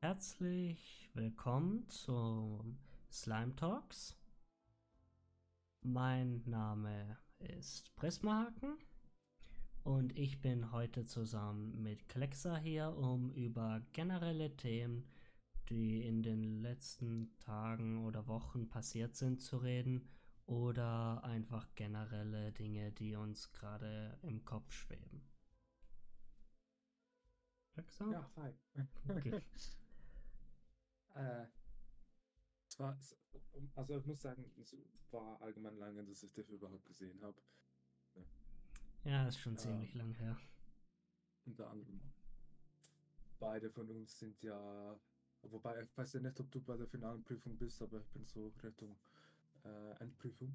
Herzlich willkommen zu Slime Talks. Mein Name ist Prismahaken und ich bin heute zusammen mit Klexa hier, um über generelle Themen, die in den letzten Tagen oder Wochen passiert sind, zu reden oder einfach generelle Dinge, die uns gerade im Kopf schweben. Klexa? Ja, hi. Okay. äh, war, also ich muss sagen, es war allgemein lange, dass ich das überhaupt gesehen habe. Ja, ist schon ziemlich lang her. Unter anderem. Beide von uns sind ja. Wobei, ich weiß ja nicht, ob du bei der finalen Prüfung bist, aber ich bin so Richtung äh, Endprüfung.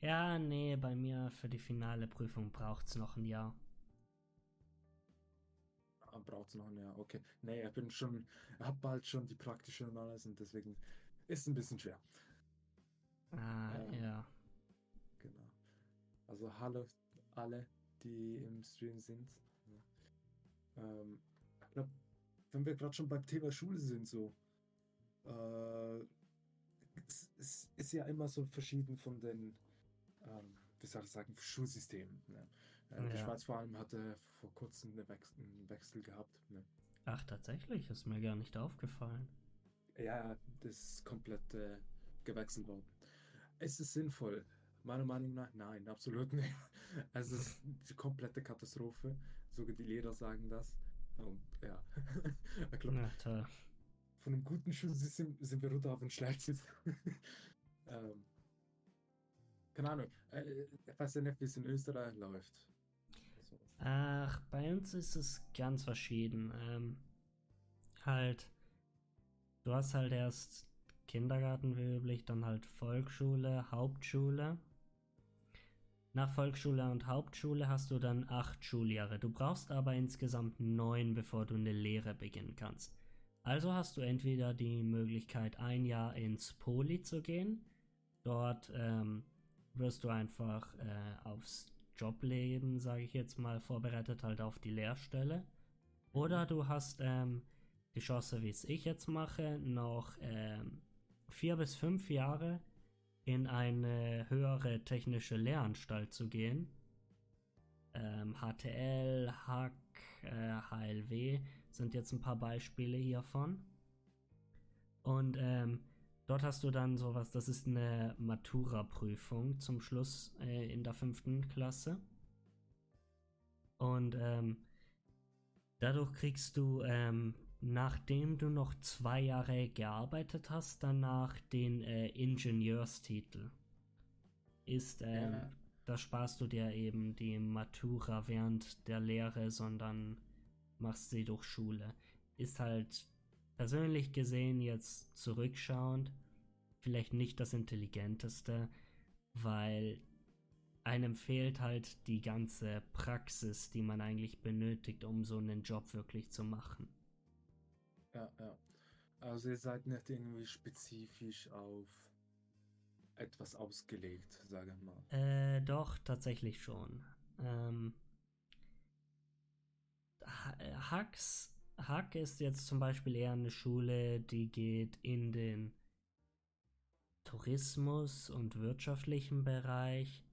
Ja, nee, bei mir für die finale Prüfung braucht es noch ein Jahr. Ah, braucht es noch ein Jahr, okay. Nee, ich bin schon, habe bald schon die praktische und alles und deswegen ist es ein bisschen schwer. Ah, äh, ja. Genau. Also hallo alle, die im Stream sind. Ähm, ich glaube, wenn wir gerade schon beim Thema Schule sind, so, äh, es, es, ist ja immer so verschieden von den, ähm, wie soll ich sagen, Schulsystemen. Ne? Äh, ja. Die Schweiz vor allem hatte vor kurzem einen Wechsel gehabt. Ne? Ach, tatsächlich, ist mir gar nicht aufgefallen. Ja, das ist komplett äh, gewechselt worden. Es ist sinnvoll, Meiner Meinung nach, nein, absolut nicht. Also es ist eine komplette Katastrophe. Sogar die Lehrer sagen das. Und ja, ich glaube, ja, von einem guten Schulsystem sind wir runter auf ein schlechtes. ähm, keine Ahnung. Äh, ich weiß ja nicht, wie es in Österreich läuft. Ach, bei uns ist es ganz verschieden. Ähm, halt, du hast halt erst Kindergarten wie üblich, dann halt Volksschule, Hauptschule. Nach Volksschule und Hauptschule hast du dann acht Schuljahre. Du brauchst aber insgesamt neun, bevor du eine Lehre beginnen kannst. Also hast du entweder die Möglichkeit, ein Jahr ins Poli zu gehen. Dort ähm, wirst du einfach äh, aufs Jobleben, sage ich jetzt mal, vorbereitet halt auf die Lehrstelle. Oder du hast ähm, die Chance, wie es ich jetzt mache, noch ähm, vier bis fünf Jahre in eine höhere technische Lehranstalt zu gehen. Ähm, HTL, HAC, äh, HLW sind jetzt ein paar Beispiele hiervon. Und ähm, dort hast du dann sowas, das ist eine Matura-Prüfung zum Schluss äh, in der fünften Klasse. Und ähm, dadurch kriegst du ähm, nachdem du noch zwei Jahre gearbeitet hast, danach den äh, Ingenieurstitel. Ist, ähm, ja. da sparst du dir eben die Matura während der Lehre, sondern machst sie durch Schule. Ist halt persönlich gesehen jetzt zurückschauend vielleicht nicht das intelligenteste, weil einem fehlt halt die ganze Praxis, die man eigentlich benötigt, um so einen Job wirklich zu machen. Ja, ja. Also ihr seid nicht irgendwie spezifisch auf etwas ausgelegt, sage ich mal. Äh, doch, tatsächlich schon. Ähm, Hacks, Hack ist jetzt zum Beispiel eher eine Schule, die geht in den Tourismus- und wirtschaftlichen Bereich.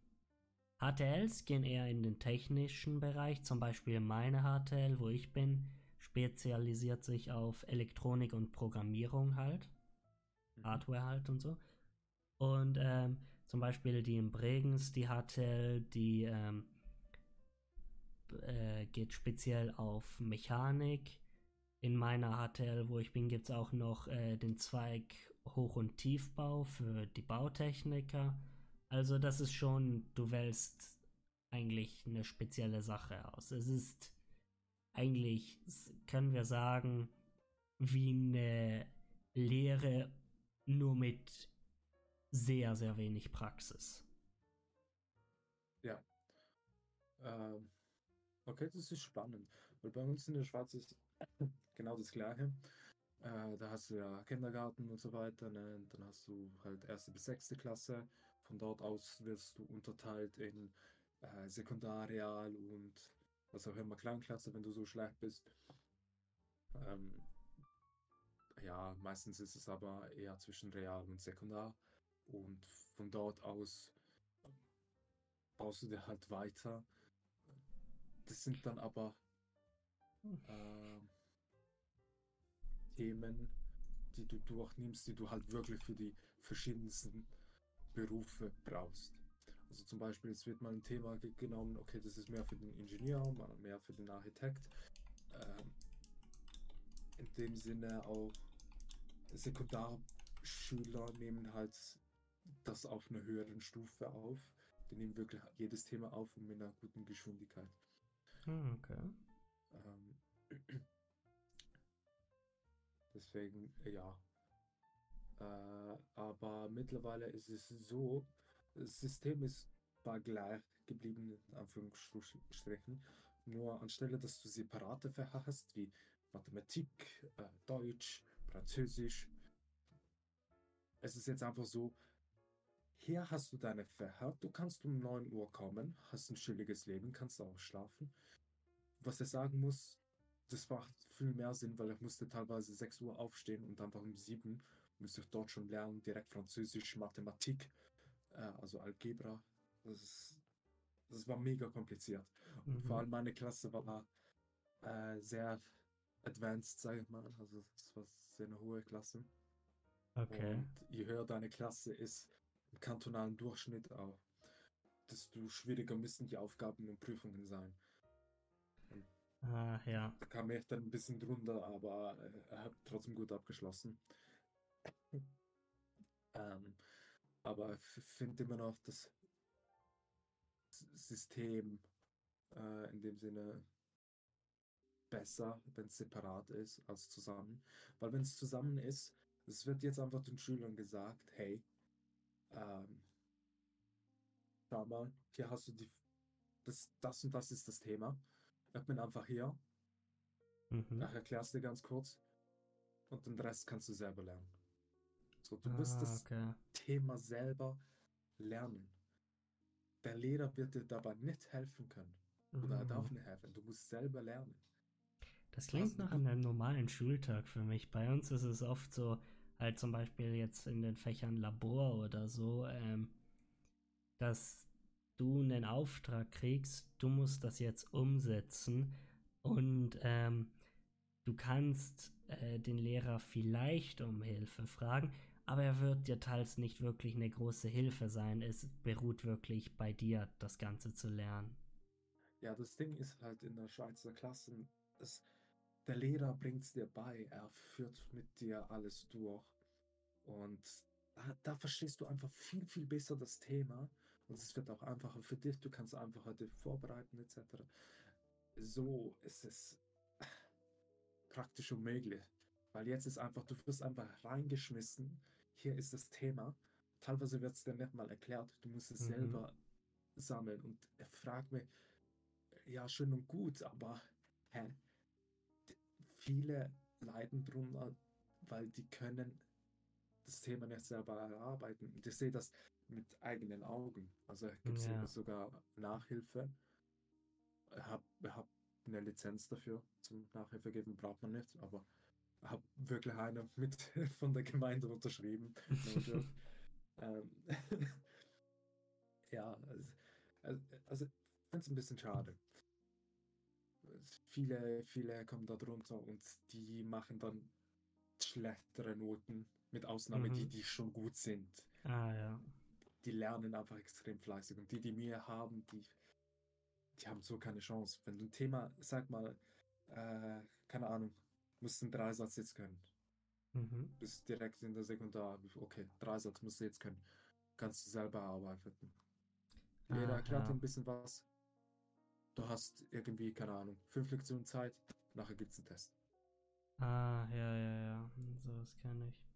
HTLs gehen eher in den technischen Bereich, zum Beispiel meine HTL, wo ich bin, spezialisiert sich auf Elektronik und Programmierung halt. Mhm. Hardware halt und so. Und ähm, zum Beispiel die in Bregenz, die HTL, die ähm, äh, geht speziell auf Mechanik. In meiner HTL, wo ich bin, gibt es auch noch äh, den Zweig Hoch- und Tiefbau für die Bautechniker. Also das ist schon, du wählst eigentlich eine spezielle Sache aus. Es ist eigentlich können wir sagen, wie eine Lehre nur mit sehr, sehr wenig Praxis. Ja. Ähm, okay, das ist spannend. Weil bei uns in der Schweiz ist genau das Gleiche. Äh, da hast du ja Kindergarten und so weiter. Ne? Dann hast du halt erste bis sechste Klasse. Von dort aus wirst du unterteilt in äh, Sekundarreal und was auch immer Klangklasse, wenn du so schlecht bist. Ähm, ja, meistens ist es aber eher zwischen Real und Sekundar. Und von dort aus baust du dir halt weiter. Das sind dann aber äh, Themen, die du durchnimmst, die du halt wirklich für die verschiedensten Berufe brauchst. Also zum Beispiel, es wird mal ein Thema genommen, okay, das ist mehr für den Ingenieur, mal mehr für den Architekt. Ähm, in dem Sinne auch Sekundarschüler nehmen halt das auf einer höheren Stufe auf. Die nehmen wirklich jedes Thema auf und mit einer guten Geschwindigkeit. Hm, okay. Ähm, deswegen, ja. Äh, aber mittlerweile ist es so, das System ist war gleich geblieben, in Anführungsstrichen. Nur anstelle, dass du separate Fächer hast, wie Mathematik, äh, Deutsch, Französisch, es ist jetzt einfach so, hier hast du deine Fächer, du kannst um 9 Uhr kommen, hast ein chilliges Leben, kannst auch schlafen. Was er sagen muss, das macht viel mehr Sinn, weil ich musste teilweise 6 Uhr aufstehen und einfach um 7 müsste ich dort schon lernen, direkt Französisch, Mathematik, äh, also Algebra. Das, ist, das war mega kompliziert. Mhm. Und vor allem meine Klasse war äh, sehr advanced, sage ich mal. Also es war sehr eine hohe Klasse. Okay. Und je höher deine Klasse ist, im kantonalen Durchschnitt auch, desto schwieriger müssen die Aufgaben und Prüfungen sein. Ah, ja. Da kam ich dann ein bisschen drunter, aber äh, er hat trotzdem gut abgeschlossen. ähm, aber ich finde immer noch das System äh, in dem Sinne besser, wenn es separat ist als zusammen. Weil wenn es zusammen ist, es wird jetzt einfach den Schülern gesagt, hey, ähm, schau mal, hier hast du die, das, das und das ist das Thema. Ich bin einfach hier. Mhm. Ich erklär's dir ganz kurz. Und den Rest kannst du selber lernen. So, du ah, musst das okay. Thema selber lernen. Der Lehrer wird dir dabei nicht helfen können. Oder er darf mhm. nicht helfen. Du musst selber lernen. Das klingt nach einem normalen Schultag für mich. Bei uns ist es oft so, halt zum Beispiel jetzt in den Fächern Labor oder so, ähm, dass du einen Auftrag kriegst, du musst das jetzt umsetzen und ähm, du kannst äh, den Lehrer vielleicht um Hilfe fragen, aber er wird dir teils nicht wirklich eine große Hilfe sein. Es beruht wirklich bei dir, das Ganze zu lernen. Ja, das Ding ist halt in der Schweizer Klasse, es, der Lehrer bringt es dir bei, er führt mit dir alles durch. Und da, da, verstehst du einfach viel, viel besser das Thema. Und es wird auch einfacher für dich, du kannst einfacher dich vorbereiten, etc. So ist es praktisch unmöglich. Weil jetzt ist einfach, du wirst einfach reingeschmissen, hier ist das Thema. Teilweise wird es dir nicht mal erklärt, du musst es mhm. selber sammeln. Und er fragt mich, ja, schön und gut, aber hä, viele leiden drunter, weil die können das Thema nicht selber erarbeiten. Und ich sehe das mit eigenen Augen. Also gibt es ja. sogar Nachhilfe. Ich habe hab eine Lizenz dafür zum Nachhilfe geben, braucht man nicht, aber ich habe wirklich eine mit von der Gemeinde unterschrieben. ähm, ja, also, also ich finde es ein bisschen schade viele, viele kommen da drunter und die machen dann schlechtere Noten, mit Ausnahme mhm. die, die schon gut sind. Ah, ja. Die lernen einfach extrem fleißig und die, die Mühe haben, die, die haben so keine Chance. Wenn du ein Thema, sag mal, äh, keine Ahnung, musst einen Dreisatz jetzt können. Mhm. Bist direkt in der Sekundar, okay, Dreisatz musst du jetzt können. Kannst du selber arbeiten. Lehrer ah, erklärt ja. ein bisschen was, du hast irgendwie, keine Ahnung, fünf Lektionen Zeit, nachher gibt es einen Test. Ah, ja, ja, ja, sowas kenne ich.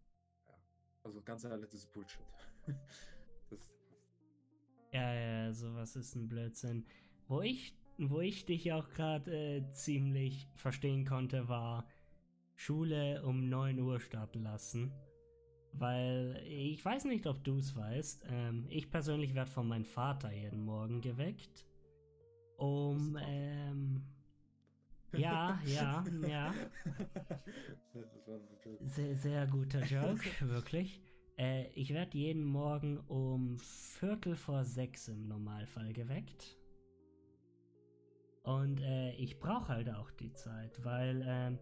Also ganz ehrlich, das ist Bullshit. das ja, ja, sowas ist ein Blödsinn. Wo ich, wo ich dich auch gerade äh, ziemlich verstehen konnte, war Schule um 9 Uhr starten lassen. Weil ich weiß nicht, ob du es weißt. Ähm, ich persönlich werde von meinem Vater jeden Morgen geweckt um ähm, ja, ja, ja. sehr, sehr guter Joke, wirklich. Äh, ich werde jeden Morgen um Viertel vor sechs im Normalfall geweckt. Und äh, ich brauche halt auch die Zeit, weil äh,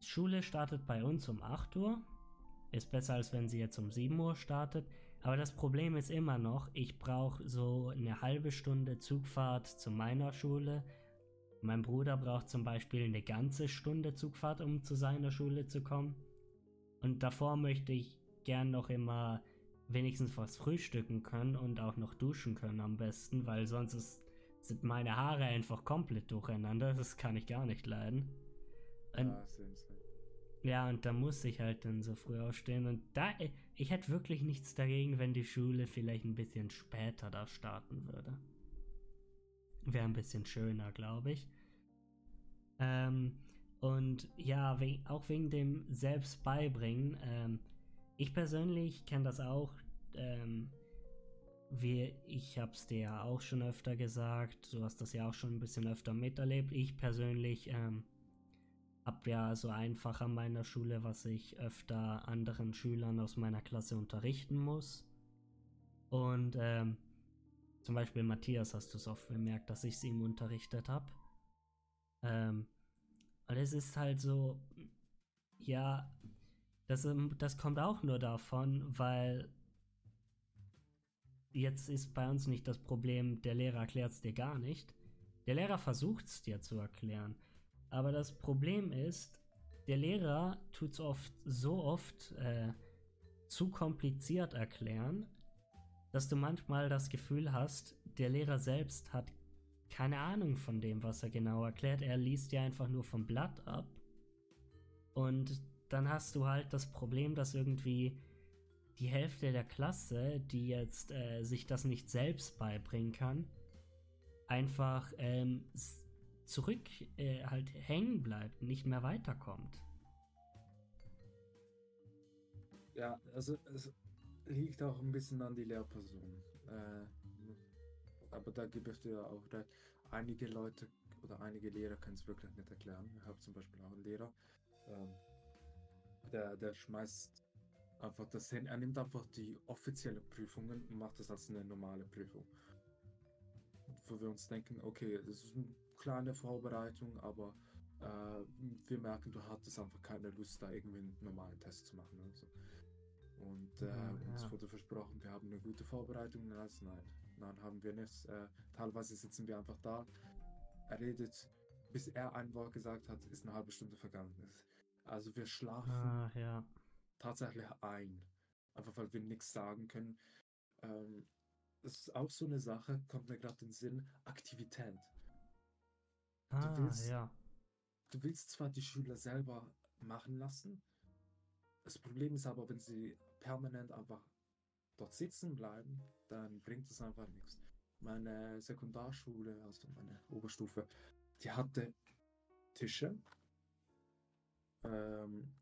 Schule startet bei uns um 8 Uhr. Ist besser, als wenn sie jetzt um 7 Uhr startet. Aber das Problem ist immer noch, ich brauche so eine halbe Stunde Zugfahrt zu meiner Schule. Mein Bruder braucht zum Beispiel eine ganze Stunde Zugfahrt, um zu seiner Schule zu kommen. Und davor möchte ich gern noch immer wenigstens was frühstücken können und auch noch duschen können am besten, weil sonst ist, sind meine Haare einfach komplett durcheinander. Das kann ich gar nicht leiden. Und, same. ja, und da muss ich halt dann so früh aufstehen. Und da, ich hätte wirklich nichts dagegen, wenn die Schule vielleicht ein bisschen später da starten würde. Wäre ein bisschen schöner, glaube ich. Ähm, und ja, we auch wegen dem Selbstbeibringen. Ähm, ich persönlich kenne das auch. Ähm, wie, ich habe es dir ja auch schon öfter gesagt. Du hast das ja auch schon ein bisschen öfter miterlebt. Ich persönlich ähm, habe ja so einfach an meiner Schule, was ich öfter anderen Schülern aus meiner Klasse unterrichten muss. Und ähm, zum Beispiel Matthias hast du es oft bemerkt, dass ich es ihm unterrichtet habe. Ähm, und es ist halt so, ja, das, ähm, das kommt auch nur davon, weil jetzt ist bei uns nicht das Problem, der Lehrer erklärt es dir gar nicht. Der Lehrer versucht es dir zu erklären. Aber das Problem ist, der Lehrer tut es oft so oft äh, zu kompliziert erklären, dass du manchmal das Gefühl hast, der Lehrer selbst hat keine Ahnung von dem, was er genau erklärt. Er liest ja einfach nur vom Blatt ab. Und dann hast du halt das Problem, dass irgendwie die Hälfte der Klasse, die jetzt äh, sich das nicht selbst beibringen kann, einfach ähm, zurück äh, halt hängen bleibt, nicht mehr weiterkommt. Ja, also es liegt auch ein bisschen an die Lehrperson. Äh, aber da gebe ich dir auch recht. Einige Leute oder einige Lehrer können es wirklich nicht erklären. Ich habe zum Beispiel auch einen Lehrer, ähm, der, der schmeißt einfach das hin. Er nimmt einfach die offizielle Prüfungen und macht das als eine normale Prüfung. Wo wir uns denken, okay, das ist eine kleine Vorbereitung, aber äh, wir merken, du hattest einfach keine Lust, da irgendwie einen normalen Test zu machen. Also. Und äh, Ja, uns ja. wurde versprochen, wir haben eine gute Vorbereitung. Also nein, nein, haben wir nicht. Äh, teilweise sitzen wir einfach da. Er redet, bis er ein Wort gesagt hat, ist eine halbe Stunde vergangen. Also wir schlafen Ah, ja. tatsächlich ein. Einfach weil wir nichts sagen können. Ähm, das ist auch so eine Sache, kommt mir gerade in den Sinn, Aktivität. Ah, willst- ja. Du willst zwar die Schüler selber machen lassen, das Problem ist aber, wenn sie permanent einfach dort sitzen bleiben, dann bringt es einfach nichts. Meine Sekundarschule, also meine Oberstufe, die hatte Tische, ähm,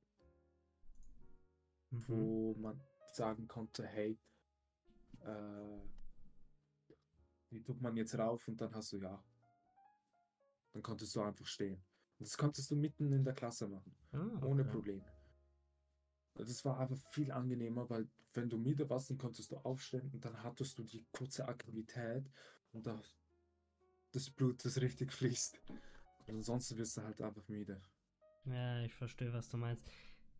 Mhm. wo man sagen konnte, hey, äh, die tut man jetzt rauf und dann hast du ja. Dann konntest du einfach stehen. Und das konntest du mitten in der Klasse machen, Ah, ohne okay. Probleme. Das war einfach viel angenehmer, weil wenn du müde warst, dann konntest du aufstehen und dann hattest du die kurze Aktivität und da das Blut, das richtig fließt. Und ansonsten wirst du halt einfach müde. Ja, ich verstehe, was du meinst.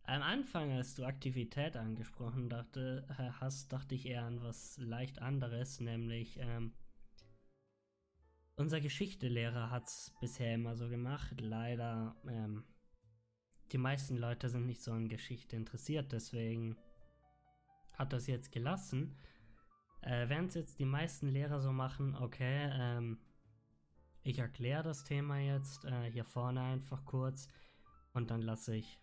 Am Anfang, als du Aktivität angesprochen dachte, äh, hast, dachte ich eher an was leicht anderes, nämlich ähm, unser Geschichtelehrer hat es bisher immer so gemacht. Leider, ähm, die meisten Leute sind nicht so an Geschichte interessiert, deswegen hat das jetzt gelassen. Äh, Während es jetzt die meisten Lehrer so machen, okay, ähm, ich erkläre das Thema jetzt äh, hier vorne einfach kurz und dann lasse ich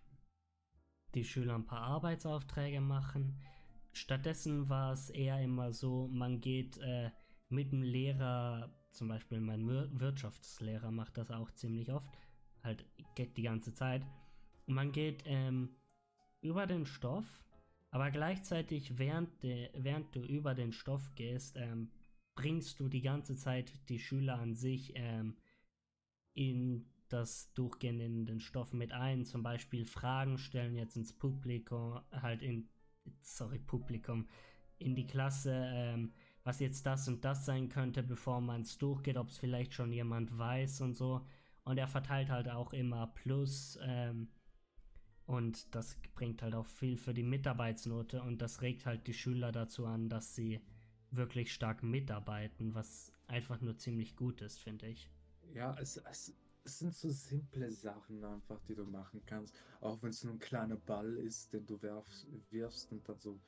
die Schüler ein paar Arbeitsaufträge machen. Stattdessen war es eher immer so, man geht äh, mit dem Lehrer, zum Beispiel mein Wir- Wirtschaftslehrer macht das auch ziemlich oft, halt geht die ganze Zeit. Man geht ähm, über den Stoff, aber gleichzeitig während, de, während du über den Stoff gehst, ähm, bringst du die ganze Zeit die Schüler an sich ähm, in das durchgehend in den Stoff mit ein. Zum Beispiel Fragen stellen jetzt ins Publikum, halt in, sorry, Publikum, in die Klasse, ähm, was jetzt das und das sein könnte, bevor man es durchgeht, ob es vielleicht schon jemand weiß und so. Und er verteilt halt auch immer Plus. Ähm, und das bringt halt auch viel für die Mitarbeitsnote und das regt halt die Schüler dazu an, dass sie wirklich stark mitarbeiten, was einfach nur ziemlich gut ist, finde ich. Ja, es, es, es sind so simple Sachen einfach, die du machen kannst. Auch wenn es nur ein kleiner Ball ist, den du wirfst, wirfst und dann so,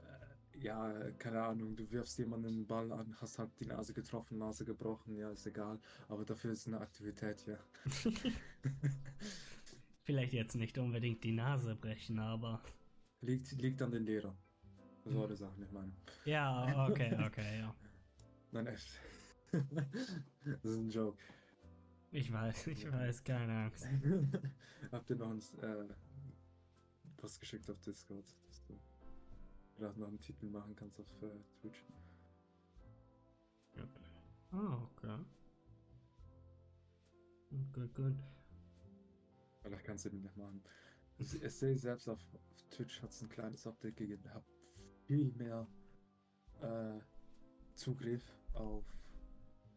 äh, ja, keine Ahnung, du wirfst jemanden einen Ball an, hast halt die Nase getroffen, Nase gebrochen, ja, ist egal. Aber dafür ist eine Aktivität, ja. Vielleicht jetzt nicht unbedingt die Nase brechen, aber. Liegt, liegt an den Lehrern. So eine Sache, ich meine. Ja, okay, okay, ja. Nein, echt. das ist ein Joke. Ich weiß, ich weiß, keine Angst. Habt ihr noch ein, äh, was geschickt auf Discord, dass du vielleicht noch einen Titel machen kannst auf äh, Twitch? Okay. Ah, okay. Gut, gut. Vielleicht kannst du den nicht machen. Ich, ich sehe selbst auf, auf Twitch hat es ein kleines Update gegeben. Ich habe viel mehr äh, Zugriff auf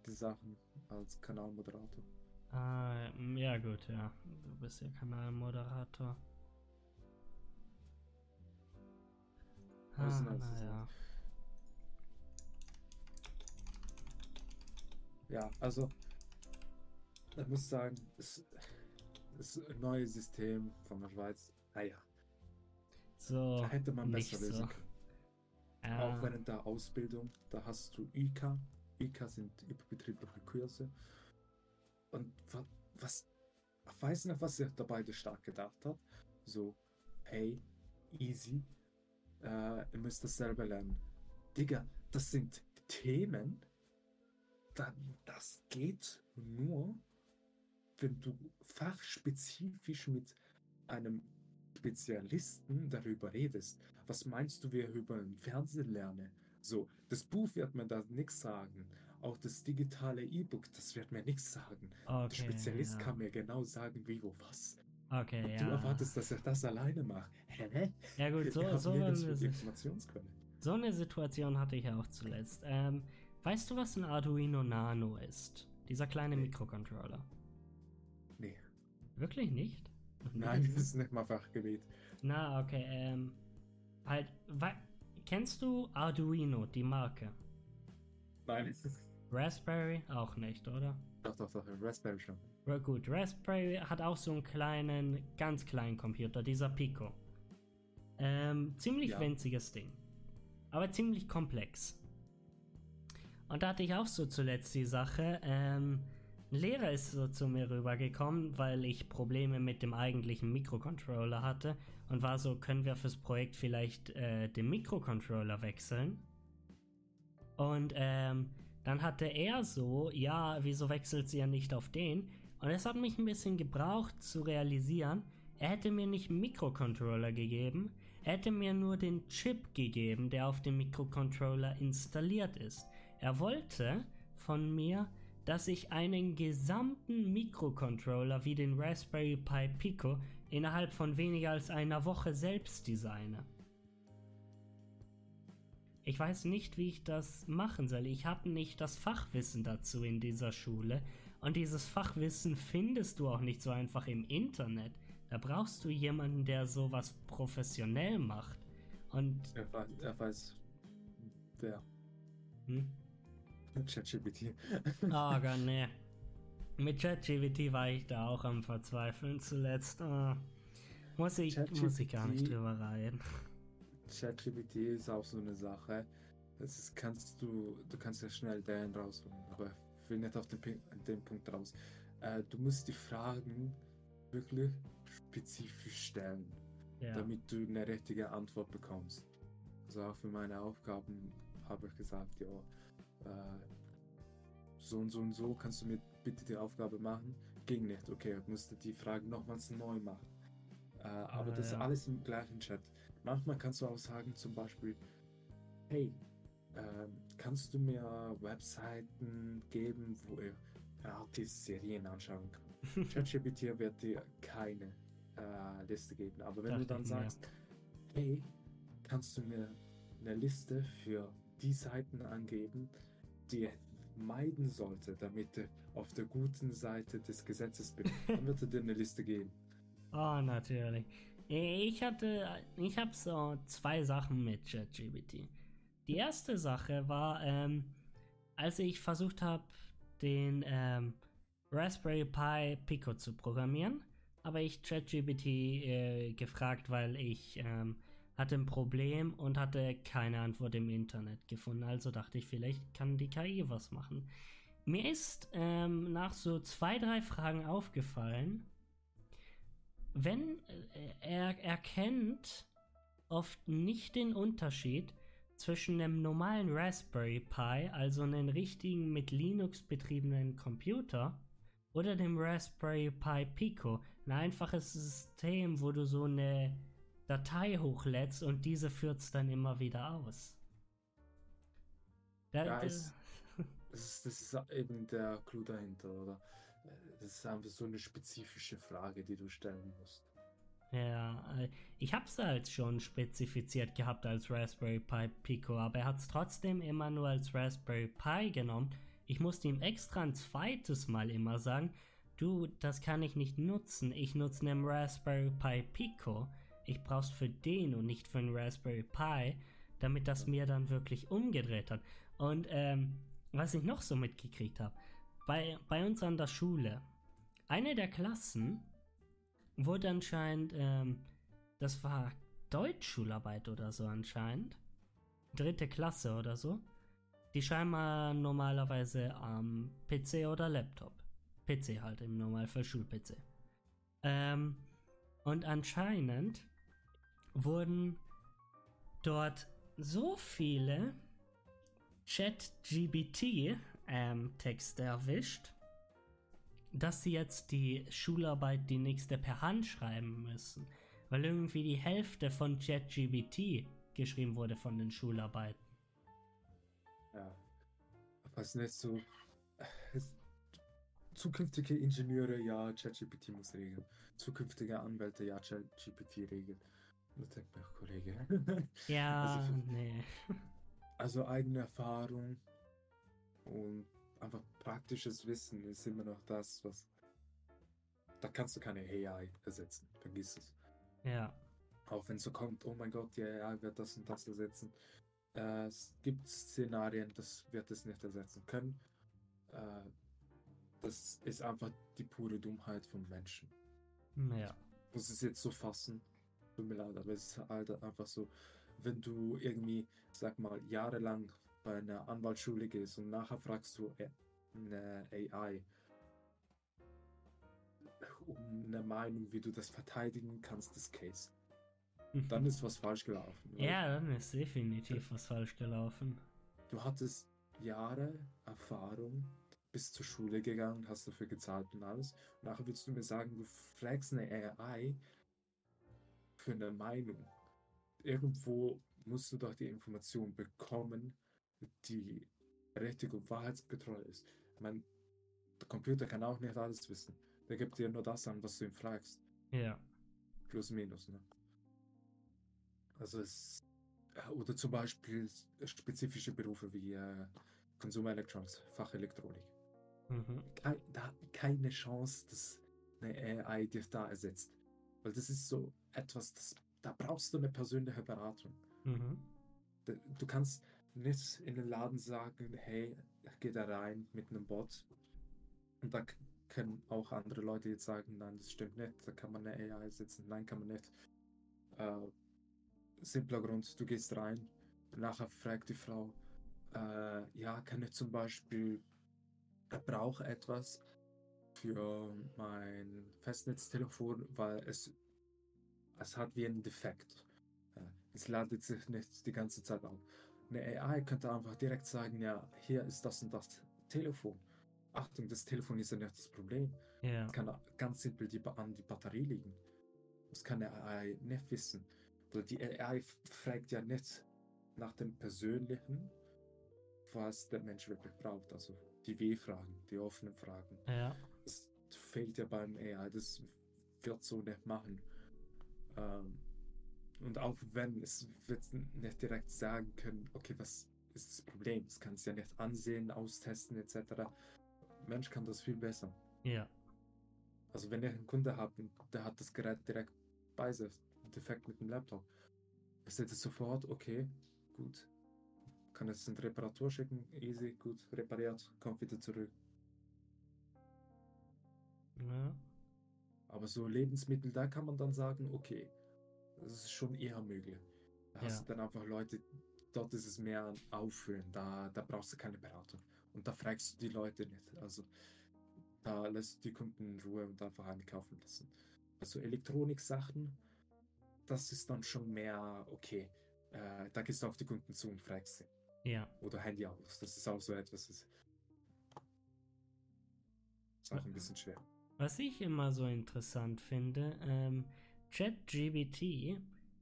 die Sachen als Kanalmoderator. Ah, ja gut, ja. Du bist ja Kanalmoderator. Ah, na ja. Ja, also ich muss sagen, es, das neue System von der Schweiz, naja, So, da hätte man besser lösen so. können. Ja, Auch während der Ausbildung, da hast du IK. IK sind überbetriebliche Kurse. Und wa- was, ich weiß nicht, was sich dabei Staat gedacht hat. So, hey, easy, äh, ihr müsst das selber lernen. Digga, das sind Themen, da, das geht nur, wenn du fachspezifisch mit einem Spezialisten darüber redest. Was meinst du, wer über den Fernsehen lerne? So, das Buch wird mir da nichts sagen. Auch das digitale E-Book, das wird mir nichts sagen. Der okay, Spezialist ja. kann mir genau sagen, wie, wo, was. Okay, Ob ja. du erwartest, dass ich das alleine mache? Hä? Ja gut, so, Wir so, so eine Situation hatte ich auch zuletzt. Ähm, weißt du, was ein Arduino Nano ist? Dieser kleine. Mikrocontroller. Wirklich nicht? Nein, das ist nicht mal Fachgebiet. Na, okay, ähm, halt, kennst du Arduino, die Marke? Nein. Raspberry? Auch nicht, oder? Doch, doch, doch, Raspberry schon. Ja, gut, Raspberry hat auch so einen kleinen, ganz kleinen Computer, dieser Pico. Ähm, ziemlich Ja. winziges Ding. Aber ziemlich komplex. Und da hatte ich auch so zuletzt die Sache, ähm, Lehrer ist so zu mir rübergekommen, weil ich Probleme mit dem eigentlichen Mikrocontroller hatte und war so, können wir fürs Projekt vielleicht äh, den Mikrocontroller wechseln? Und ähm, dann hatte er so, ja, wieso wechselt sie ja nicht auf den? Und es hat mich ein bisschen gebraucht zu realisieren, er hätte mir nicht einen Mikrocontroller gegeben, er hätte mir nur den Chip gegeben, der auf dem Mikrocontroller installiert ist. Er wollte von mir, dass ich einen gesamten Mikrocontroller wie den Raspberry Pi Pico innerhalb von weniger als einer Woche selbst designe. Ich weiß nicht, wie ich das machen soll. Ich habe nicht das Fachwissen dazu in dieser Schule. Und dieses Fachwissen findest du auch nicht so einfach im Internet. Da brauchst du jemanden, der sowas professionell macht. Und Er weiß, er weiß wer. hm? ChatGPT. Oh Gott, nee. Mit ChatGPT war ich da auch am Verzweifeln zuletzt. Oh. Muss, ich, muss ich gar nicht drüber reden. ChatGPT ist auch so eine Sache. Das ist, kannst du, du kannst ja schnell den rausholen, aber ich will nicht auf den, den Punkt raus. Äh, du musst die Fragen wirklich spezifisch stellen, Ja. damit du eine richtige Antwort bekommst. Also auch für meine Aufgaben habe ich gesagt, ja, so und so und so kannst du mir bitte die Aufgabe machen. Ging nicht, okay, ich musste die Fragen nochmals neu machen. Äh, aber Ah, das ist ja. alles im gleichen Chat. Manchmal kannst du auch sagen, zum Beispiel, hey, ähm, kannst du mir Webseiten geben, wo ihr gratis Serien anschauen könnt? ChatGPT wird dir keine äh, Liste geben. Aber wenn du Dachte dann ich sagst, hey, kannst du mir eine Liste für die Seiten angeben, die er meiden sollte, damit du auf der guten Seite des Gesetzes bist, dann wird er dir eine Liste geben. Oh, natürlich. Ich hatte, ich habe so zwei Sachen mit ChatGPT. Die erste Sache war, ähm, als ich versucht habe, den ähm, Raspberry Pi Pico zu programmieren, habe ich ChatGPT äh, gefragt, weil ich ähm, hatte ein Problem und hatte keine Antwort im Internet gefunden. Also dachte ich, vielleicht kann die KI was machen. Mir ist ähm, nach so zwei, drei Fragen aufgefallen, wenn äh, er erkennt oft nicht den Unterschied zwischen einem normalen Raspberry Pi, also einem richtigen mit Linux betriebenen Computer, oder dem Raspberry Pi Pico, ein einfaches System, wo du so eine Datei hochlädst und diese führt's dann immer wieder aus. Da, Ja, es- Das ist, das ist eben der Clou dahinter, oder? Das ist einfach so eine spezifische Frage, die du stellen musst. Ja, äh, ich hab's halt schon spezifiziert gehabt als Raspberry Pi Pico, aber er hat's trotzdem immer nur als Raspberry Pi genommen. Ich musste ihm extra ein zweites Mal immer sagen, du, das kann ich nicht nutzen. Ich nutze einen Raspberry Pi Pico. Ich brauch's für den und nicht für einen Raspberry Pi, damit das mir dann wirklich umgedreht hat. Und ähm, was ich noch so mitgekriegt habe, bei, bei uns an der Schule, eine der Klassen wurde anscheinend, ähm, das war Deutschschularbeit oder so anscheinend. Dritte Klasse oder so. Die scheinbar normalerweise am PC oder Laptop. PC halt im Normalfall Schul-PC. Ähm, und anscheinend wurden dort so viele Chat-GBT-Texte erwischt, dass sie jetzt die Schularbeit die nächste per Hand schreiben müssen. Weil irgendwie die Hälfte von ChatGBT geschrieben wurde von den Schularbeiten. Ja. Was nicht so. Zukünftige Ingenieure, ja, ChatGPT muss regeln. Zukünftige Anwälte, ja, ChatGPT regelt. Und da denkt man, Kollege. Ja, Also für- nee. Also eigene Erfahrung und einfach praktisches Wissen ist immer noch das, was. Da kannst du keine AI ersetzen. Vergiss es. Ja. Auch wenn so kommt, oh mein Gott, die AI wird das und das ersetzen. Äh, es gibt Szenarien, das wird es nicht ersetzen können. Äh, das ist einfach die pure Dummheit von Menschen. Ja. muss es jetzt so fassen. Tut mir leid, aber es ist halt einfach so, wenn du irgendwie, sag mal, jahrelang bei einer Anwaltsschule gehst und nachher fragst du äh, eine AI um eine Meinung, wie du das verteidigen kannst, das Case. Dann ist was falsch gelaufen. ja, dann ist definitiv was falsch gelaufen. Du hattest Jahre Erfahrung, bist zur Schule gegangen, hast dafür gezahlt und alles. Und nachher willst du mir sagen, du fragst eine AI für eine Meinung. Irgendwo musst du doch die Information bekommen, die richtig und wahrheitsgetreu ist. Ich meine, der Computer kann auch nicht alles wissen. Der gibt dir nur das an, was du ihn fragst. Ja. Plus minus, ne? Also es äh, oder zum Beispiel spezifische Berufe wie äh, Consumer Electronics, Fachelektronik. Mhm. Kei, da keine Chance, dass eine AI dich da ersetzt. Weil das ist so etwas, das, da brauchst du eine persönliche Beratung. Mhm. Du kannst nicht in den Laden sagen, hey, geh da rein mit einem Bot. Und da können auch andere Leute jetzt sagen, nein, das stimmt nicht, da kann man eine AI setzen. Nein, kann man nicht. Äh, simpler Grund, du gehst rein, nachher fragt die Frau, äh, ja, kann ich zum Beispiel, er braucht etwas für mein Festnetztelefon, weil es, es hat wie einen Defekt. Es ladet sich nicht die ganze Zeit auf. Eine AI könnte einfach direkt sagen, ja, hier ist das und das Telefon. Achtung, das Telefon ist ja nicht das Problem. Ja. Es kann ganz simpel die, an die Batterie liegen. Das kann eine AI nicht wissen. Weil die AI fragt ja nicht nach dem Persönlichen, was der Mensch wirklich braucht. Also die W-Fragen, die offenen Fragen. Ja. Das fehlt ja beim AI. Das wird so nicht machen. Ähm, und auch wenn es wird nicht direkt sagen können, okay, was ist das Problem? Es kann es ja nicht ansehen, austesten etc. Mensch kann das viel besser. Ja. Also wenn ihr einen Kunde habt und der hat das Gerät direkt bei sich, defekt mit dem Laptop, ist jetzt sofort, okay, gut, kann es in die Reparatur schicken, easy, gut, repariert, kommt wieder zurück. Ja. Aber so Lebensmittel, da kann man dann sagen, okay, das ist schon eher möglich. Da hast Ja. du dann einfach Leute, dort ist es mehr ein Auffüllen, da, da brauchst du keine Beratung. Und da fragst du die Leute nicht. Also da lässt du die Kunden in Ruhe und einfach einkaufen lassen. Also Elektronik-Sachen, das ist dann schon mehr, okay, äh, da gehst du auf die Kunden zu und fragst sie. Ja. Oder Handy aus. Das ist auch so etwas, das ist auch ein bisschen schwer. Was ich immer so interessant finde, ähm, ChatGBT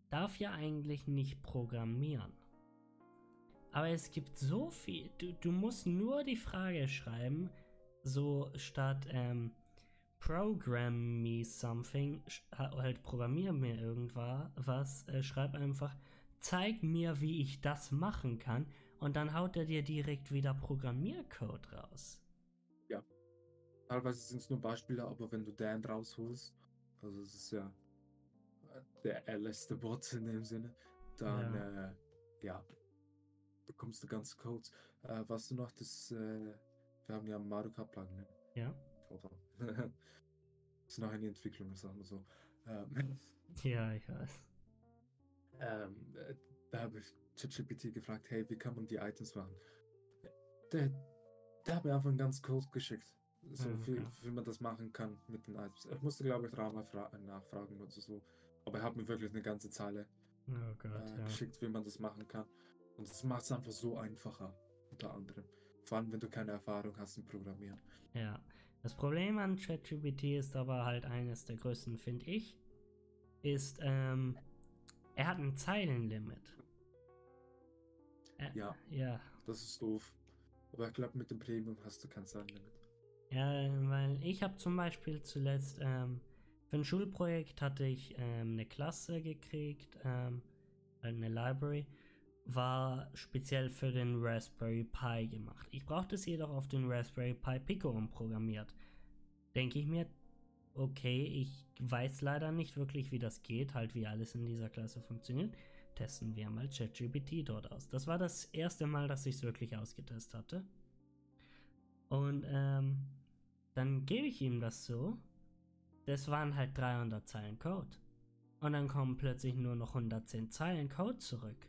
darf ja eigentlich nicht programmieren. Aber es gibt so viel. Du, du musst nur die Frage schreiben, so statt ähm, Program me something, halt programmier mir irgendwas, was, äh, schreib einfach, zeig mir, wie ich das machen kann, und dann haut er dir direkt wieder Programmiercode raus. Teilweise sind es nur Beispiele, aber wenn du Dan rausholst, also es ist ja äh, der älteste Bot in dem Sinne, dann ja, äh, ja bekommst du ganze Codes. Äh, was du noch, das, äh, wir haben ja Mario Kart Plugin, Ja? oder? ist noch eine Entwicklung, sagen wir so. Ähm, Ja, ich weiß. ähm, äh, da habe ich ChatGPT gefragt, hey, wie kann man die Items machen? Der, der hat mir einfach einen ganzen Code geschickt. So, Ah, wie, okay. wie man das machen kann mit den Items. Ich musste, glaube ich, dreimal fra nachfragen oder so. Aber er hat mir wirklich eine ganze Zeile Oh Gott, äh, ja. geschickt, wie man das machen kann. Und das macht es einfach so einfacher, unter anderem. Vor allem, wenn du keine Erfahrung hast im Programmieren. Ja. Das Problem an ChatGPT ist aber halt eines der größten, finde ich, ist, ähm, er hat ein Zeilenlimit. Äh, Ja. Ja. Das ist doof. Aber ich glaube, mit dem Premium hast du kein Zeitlimit. Ja, weil ich habe zum Beispiel zuletzt ähm, für ein Schulprojekt hatte ich ähm, eine Klasse gekriegt, ähm, halt eine Library, war speziell für den Raspberry Pi gemacht. Ich brauchte es jedoch auf den Raspberry Pi Pico umprogrammiert. Denke ich mir, okay, ich weiß leider nicht wirklich, wie das geht, halt wie alles in dieser Klasse funktioniert. Testen wir mal ChatGPT dort aus. Das war das erste Mal, dass ich es wirklich ausgetestet hatte. Und ähm, dann gebe ich ihm das so. Das waren halt 300 Zeilen Code. Und dann kommen plötzlich nur noch 110 Zeilen Code zurück.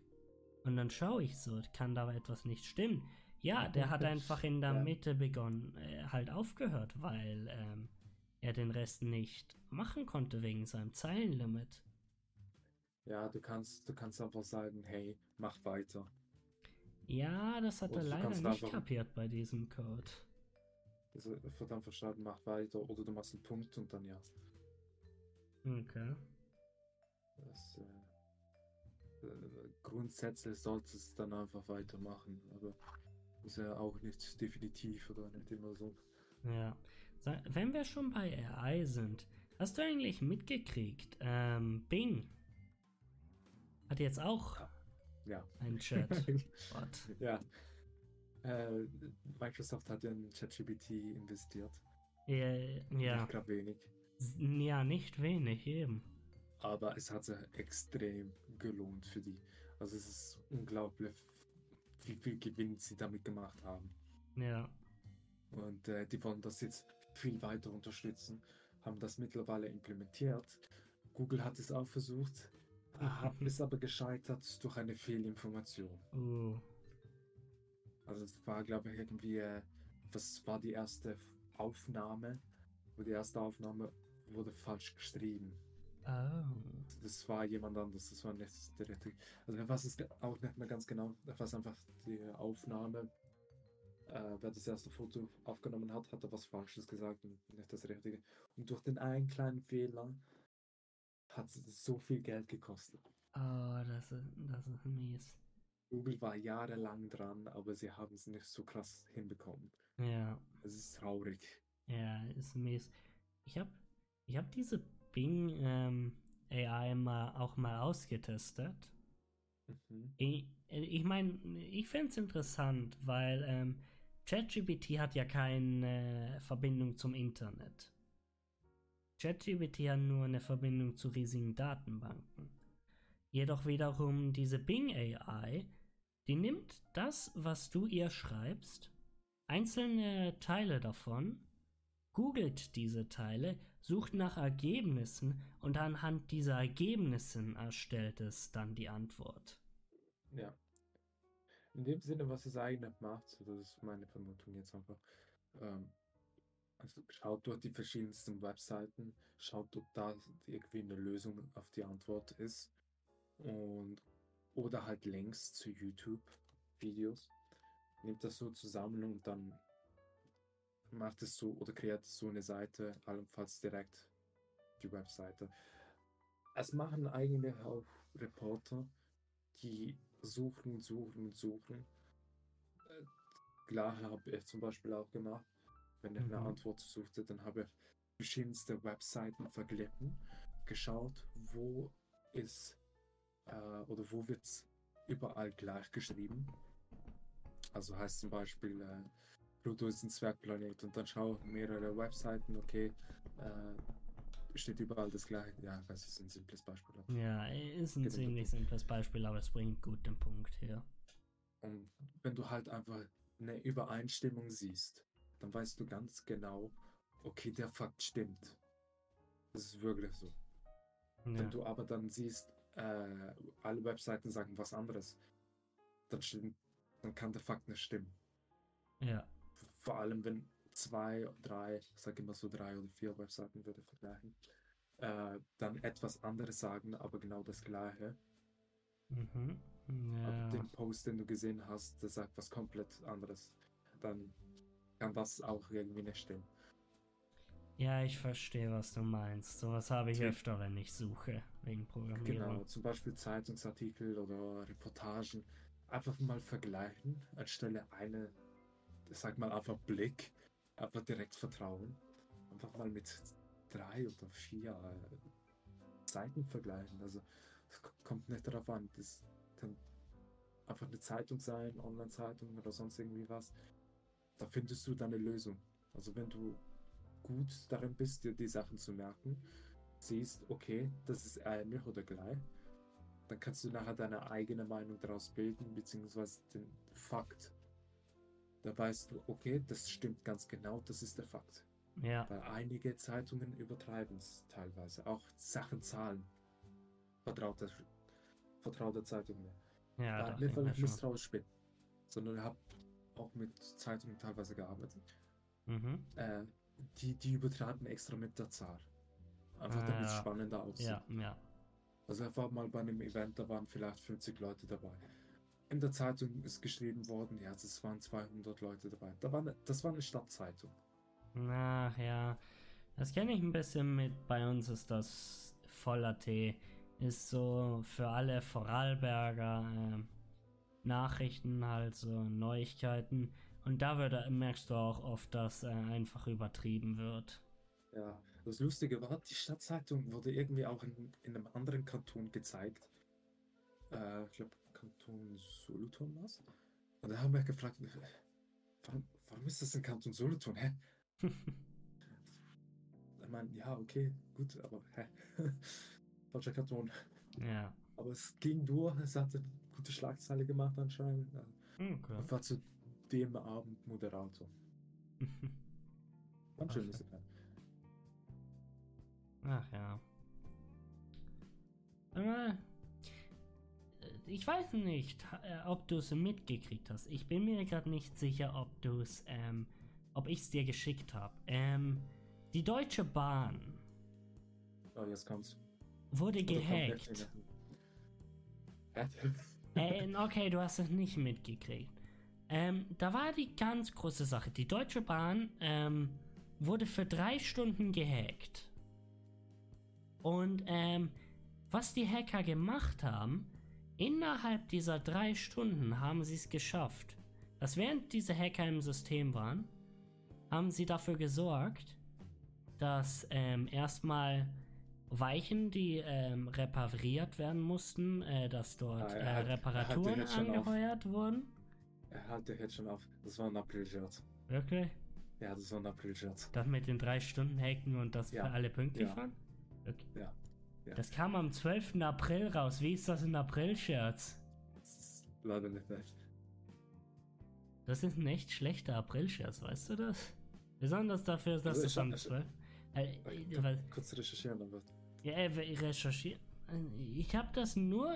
Und dann schaue ich so, kann da etwas nicht stimmen. Ja, der hat einfach in der. Mitte begonnen, äh, halt aufgehört, weil ähm, er den Rest nicht machen konnte wegen seinem Zeilenlimit. Ja, du kannst, du kannst einfach sagen, hey, mach weiter. Ja, das hat Oder er leider nicht kapiert bei diesem Code. Also dann verstanden, mach weiter. Oder du machst einen Punkt und dann ja. Okay. Das, äh, äh, grundsätzlich solltest du es dann einfach weitermachen. Aber ist ja auch nicht definitiv oder nicht immer so. Ja. Wenn wir schon bei AI sind, hast du eigentlich mitgekriegt, ähm, Bing hat jetzt auch Ja. einen Chat. Ja. Äh, Microsoft hat ja in ChatGPT investiert. Äh, ja, Nicht gerade wenig. Ja, nicht wenig eben. Aber es hat sich extrem gelohnt für die. Also es ist unglaublich, wie viel Gewinn sie damit gemacht haben. Ja, Und äh, die wollen das jetzt viel weiter unterstützen, haben das mittlerweile implementiert. Google hat es auch versucht, hat es aber gescheitert durch eine Fehlinformation. uh, Also es war, glaube ich, irgendwie, äh, das war die erste Aufnahme, und die erste Aufnahme wurde falsch geschrieben. oh, Das war jemand anderes, das war nicht der richtige. Also ich weiß es auch nicht mehr ganz genau. Ich weiß einfach die Aufnahme, äh, wer das erste Foto aufgenommen hat, hat er was Falsches gesagt und nicht das Richtige. Und durch den einen kleinen Fehler hat es so viel Geld gekostet. oh, das ist, das ist mies. Google war jahrelang dran, aber sie haben es nicht so krass hinbekommen. Ja, Es ist traurig. ja, ist mies. ich habe ich hab diese Bing ähm, AI mal, auch mal ausgetestet. Mhm. Ich, ich meine, ich finde es interessant, weil ähm, ChatGPT hat ja keine Verbindung zum Internet. ChatGPT hat nur eine Verbindung zu riesigen Datenbanken. Jedoch wiederum diese Bing AI, die nimmt das, was du ihr schreibst, einzelne Teile davon, googelt diese Teile, sucht nach Ergebnissen und anhand dieser Ergebnissen erstellt es dann die Antwort. Ja. In dem Sinne, was es eigentlich macht, das ist meine Vermutung jetzt einfach, ähm, also schaut durch die verschiedensten Webseiten, schaut, ob da irgendwie eine Lösung auf die Antwort ist und oder halt Links zu YouTube-Videos. Nimmt das so zusammen und dann macht es so oder kreiert so eine Seite, allenfalls direkt die Webseite. Es machen eigentlich auch Reporter, die suchen, suchen, suchen. Äh, klar habe ich zum Beispiel auch gemacht. Wenn ich eine mhm. Antwort suchte, dann habe ich verschiedenste Webseiten verglichen, geschaut, wo ist äh, oder wo wird es überall gleich geschrieben. Also heißt zum Beispiel, äh, Pluto ist ein Zwergplanet und dann schau mehrere Webseiten, okay, äh, steht überall das gleiche. Ja, das ist ein simples Beispiel. Ja, ist ein ziemlich simples Beispiel, aber es bringt gut den Punkt her. Und wenn du halt einfach eine Übereinstimmung siehst, dann weißt du ganz genau, okay, der Fakt stimmt. Das ist wirklich so. Ja. Wenn du aber dann siehst, äh, alle Webseiten sagen was anderes, dann, stimmt, dann kann der Fakt nicht stimmen. Ja. Vor allem, wenn zwei, drei, ich sage immer so drei oder vier Webseiten würde vergleichen, äh, dann etwas anderes sagen, aber genau das gleiche. Mhm. Ja. Aber den Post, den du gesehen hast, der sagt was komplett anderes. Dann kann das auch irgendwie nicht stimmen. Ja, ich verstehe, was du meinst. Sowas habe ich öfter, wenn ich suche, wegen. Genau, zum Beispiel Zeitungsartikel oder Reportagen. Einfach mal vergleichen, anstelle eine, sag mal einfach Blick, einfach direkt vertrauen. Einfach mal mit drei oder vier äh, Seiten vergleichen. Also, es kommt nicht darauf an. Das kann einfach eine Zeitung sein, Online-Zeitung oder sonst irgendwie was da findest du deine Lösung. Also wenn du gut darin bist, dir die Sachen zu merken, siehst, okay, das ist ähnlich oder gleich, dann kannst du nachher deine eigene Meinung daraus bilden, beziehungsweise den Fakt. Da weißt du, okay, das stimmt ganz genau, das ist der Fakt. Ja. Weil einige Zeitungen übertreiben es teilweise. Auch Sachen zahlen. Vertraut der, vertraut der Zeitung mehr. Ja, da nicht, weil ich misstrauisch bin, sondern habe auch mit Zeitungen teilweise gearbeitet. Mhm. Äh, die, die übertraten extra mit der Zahl. Einfach ah, damit es ja. spannender aussieht. Ja, ja. Also einfach mal bei einem Event, da waren vielleicht 50 Leute dabei. In der Zeitung ist geschrieben worden, ja, es waren 200 Leute dabei. Da war eine, das war eine Stadtzeitung. Ach ja, das kenne ich ein bisschen mit. Bei uns ist das Voller Tee. Ist so für alle Vorarlberger äh, Nachrichten, halt so Neuigkeiten. Und da wird, merkst du auch oft, dass äh, einfach übertrieben wird. Ja, das Lustige war, die Stadtzeitung wurde irgendwie auch in, in einem anderen Kanton gezeigt. Äh, ich glaube, Kanton Solothurn was? Und da haben wir gefragt, warum, warum ist das in Kanton Solothurn? Hä? ich meine, ja, okay, gut, aber hä? Falscher Kanton. Ja. Aber es ging durch, es hatte gute Schlagzeile gemacht anscheinend. Okay. Er war zu dem Abend Moderator. War ein schönes Event. Ach ja. Aber ich weiß nicht, äh, ob du es mitgekriegt hast. Ich bin mir gerade nicht sicher, ob du es, ähm, ob ich es dir geschickt habe. Ähm, die Deutsche Bahn. Oh, jetzt kommt's. Wurde gehackt. äh, okay, du hast es nicht mitgekriegt. Ähm, da war die ganz große Sache. Die Deutsche Bahn ähm, wurde für drei Stunden gehackt. Und ähm, was die Hacker gemacht haben, innerhalb dieser drei Stunden haben sie es geschafft, dass während diese Hacker im System waren, haben sie dafür gesorgt, dass ähm, erstmal Weichen, die ähm, repariert werden mussten, äh, dass dort Ah, äh, hat- Reparaturen schon auf. angeheuert wurden. Er hat dich jetzt schon auf. Das war ein April-Scherz. Wirklich? Ja, das war ein April-Scherz. Das mit den drei Stunden Hacken und das Ja. alle pünktlich Ja. waren? Okay. Ja. Ja. Das kam am 12. April raus. Wie ist das ein April-Scherz? Das ist leider nicht echt. Das ist ein echt schlechter April-Scherz, weißt du das? Besonders dafür, dass Also es am ich- 12. Äh, Ich äh, weil- kurz recherchieren, aber. Ja, äh, recherchiert. Ich habe das nur,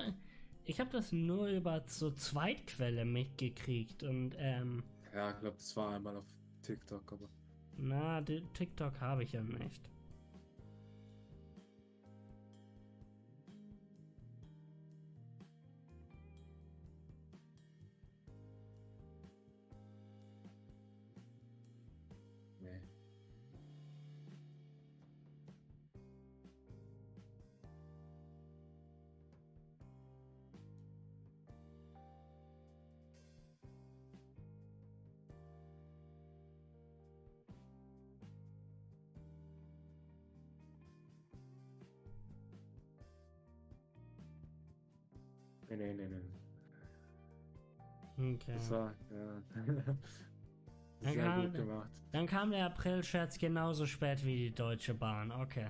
ich habe das nur über so Zweitquelle mitgekriegt und ähm, Ja, ich glaube, das war einmal auf TikTok, aber. na, TikTok habe ich ja nicht. Nee, nee, nee, nee. Okay. Das war, ja. Sehr gerade- gut gemacht. Dann kam der April-Scherz genauso spät wie die Deutsche Bahn. Okay.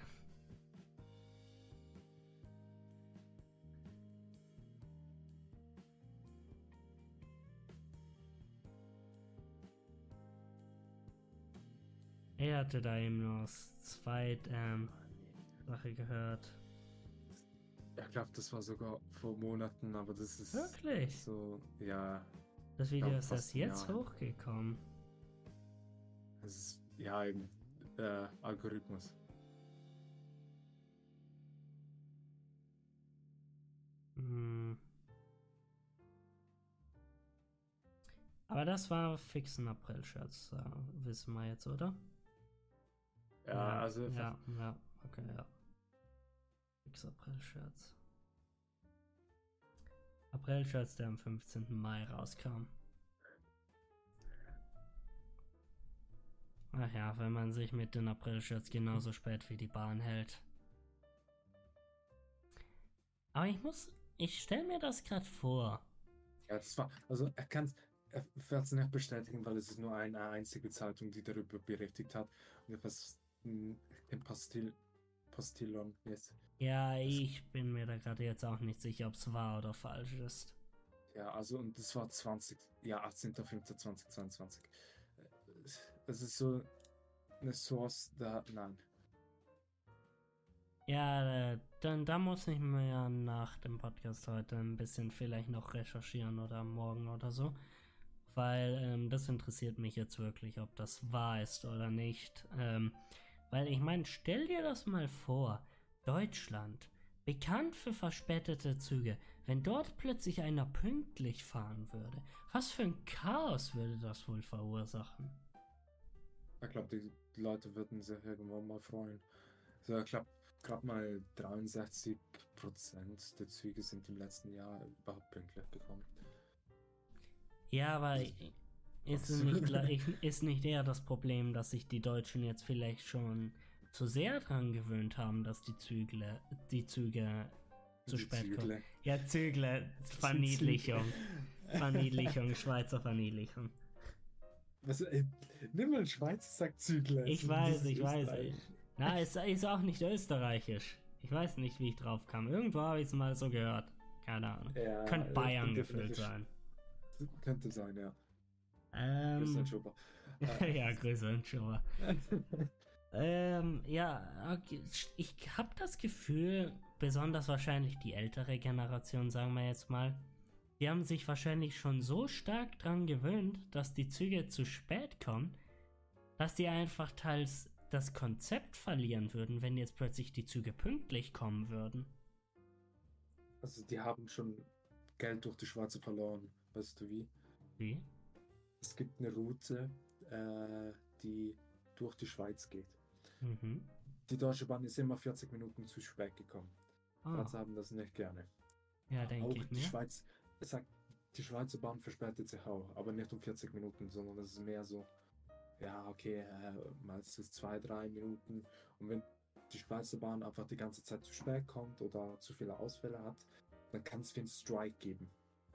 Er hatte da eben nur das zweit ähm, Sache gehört. Ich glaube, das war sogar vor Monaten, aber das ist Wirklich? so, ja, Das Video Ja, ist erst jetzt hochgekommen. es ist, ja, eben, äh, Algorithmus. Hm. Aber das war fix ein April-Scherz, äh, wissen wir jetzt, oder? Ja, also, Ja, ja, okay, ja. Fix April-Scherz. April-Scherz, der am 15. Mai rauskam. Ach ja, wenn man sich mit den April-Shirts genauso spät wie die Bahn hält. Aber ich muss, ich stelle mir das gerade vor. Ja, das war, also er kann er wird es nicht bestätigen, weil es ist nur eine einzige Zeitung, die darüber berichtet hat. Und was den Pastil, Postillon jetzt. Ja, ich bin mir da gerade jetzt auch nicht sicher, ob es wahr oder falsch ist. Ja, also und das war 20, ja, 18.05.2022. Es ist so eine Source da, nein. Ja, äh, dann da muss ich mir ja nach dem Podcast heute ein bisschen vielleicht noch recherchieren oder morgen oder so. Weil ähm, das interessiert mich jetzt wirklich, ob das wahr ist oder nicht. Ähm, weil ich meine, stell dir das mal vor, Deutschland, bekannt für verspätete Züge, wenn dort plötzlich einer pünktlich fahren würde, was für ein Chaos würde das wohl verursachen? Ich glaube, die Leute würden sich irgendwann mal freuen. Also ich glaube, gerade mal 63% der Züge sind im letzten Jahr überhaupt pünktlich gekommen. Ja, aber ist es nicht, ist nicht eher das Problem, dass sich die Deutschen jetzt vielleicht schon zu sehr dran gewöhnt haben, dass die Zügle, die Züge zu Die spät kommen? Zügle. Ja, Zügle, Verniedlichung. Verniedlichung, Schweizer Verniedlichung. Was, ey, nimm mal Schweizer sagt Zügler. Ich Das weiß, ich weiß. Na, es ist auch nicht österreichisch. Ich weiß nicht, wie ich drauf kam. Irgendwo habe ich es mal so gehört. Keine Ahnung. Ja, Könnte ich Bayern gefüllt sein. Könnte sein, ja. Ähm, Christian Schober. Äh, ja, Grüße und Schauer. Ähm, ja, ich habe das Gefühl, besonders wahrscheinlich die ältere Generation, sagen wir jetzt mal, die haben sich wahrscheinlich schon so stark dran gewöhnt, dass die Züge zu spät kommen, dass die einfach teils das Konzept verlieren würden, wenn jetzt plötzlich die Züge pünktlich kommen würden. Also die haben schon Geld durch die Schweiz verloren. Weißt du wie? Wie? Es gibt eine Route, äh, die durch die Schweiz geht. Mhm. Die Deutsche Bahn ist immer 40 Minuten zu spät gekommen. Ah, Schweizer haben das nicht gerne. ja, denke Auch ich die mir. Schweiz, sagt, die Schweizer Bahn verspätet sich auch, aber nicht um 40 Minuten, sondern es ist mehr so ja, okay, äh, meistens zwei, drei Minuten. Und wenn die Schweizer Bahn einfach die ganze Zeit zu spät kommt oder zu viele Ausfälle hat, dann kann es wie einen Strike geben.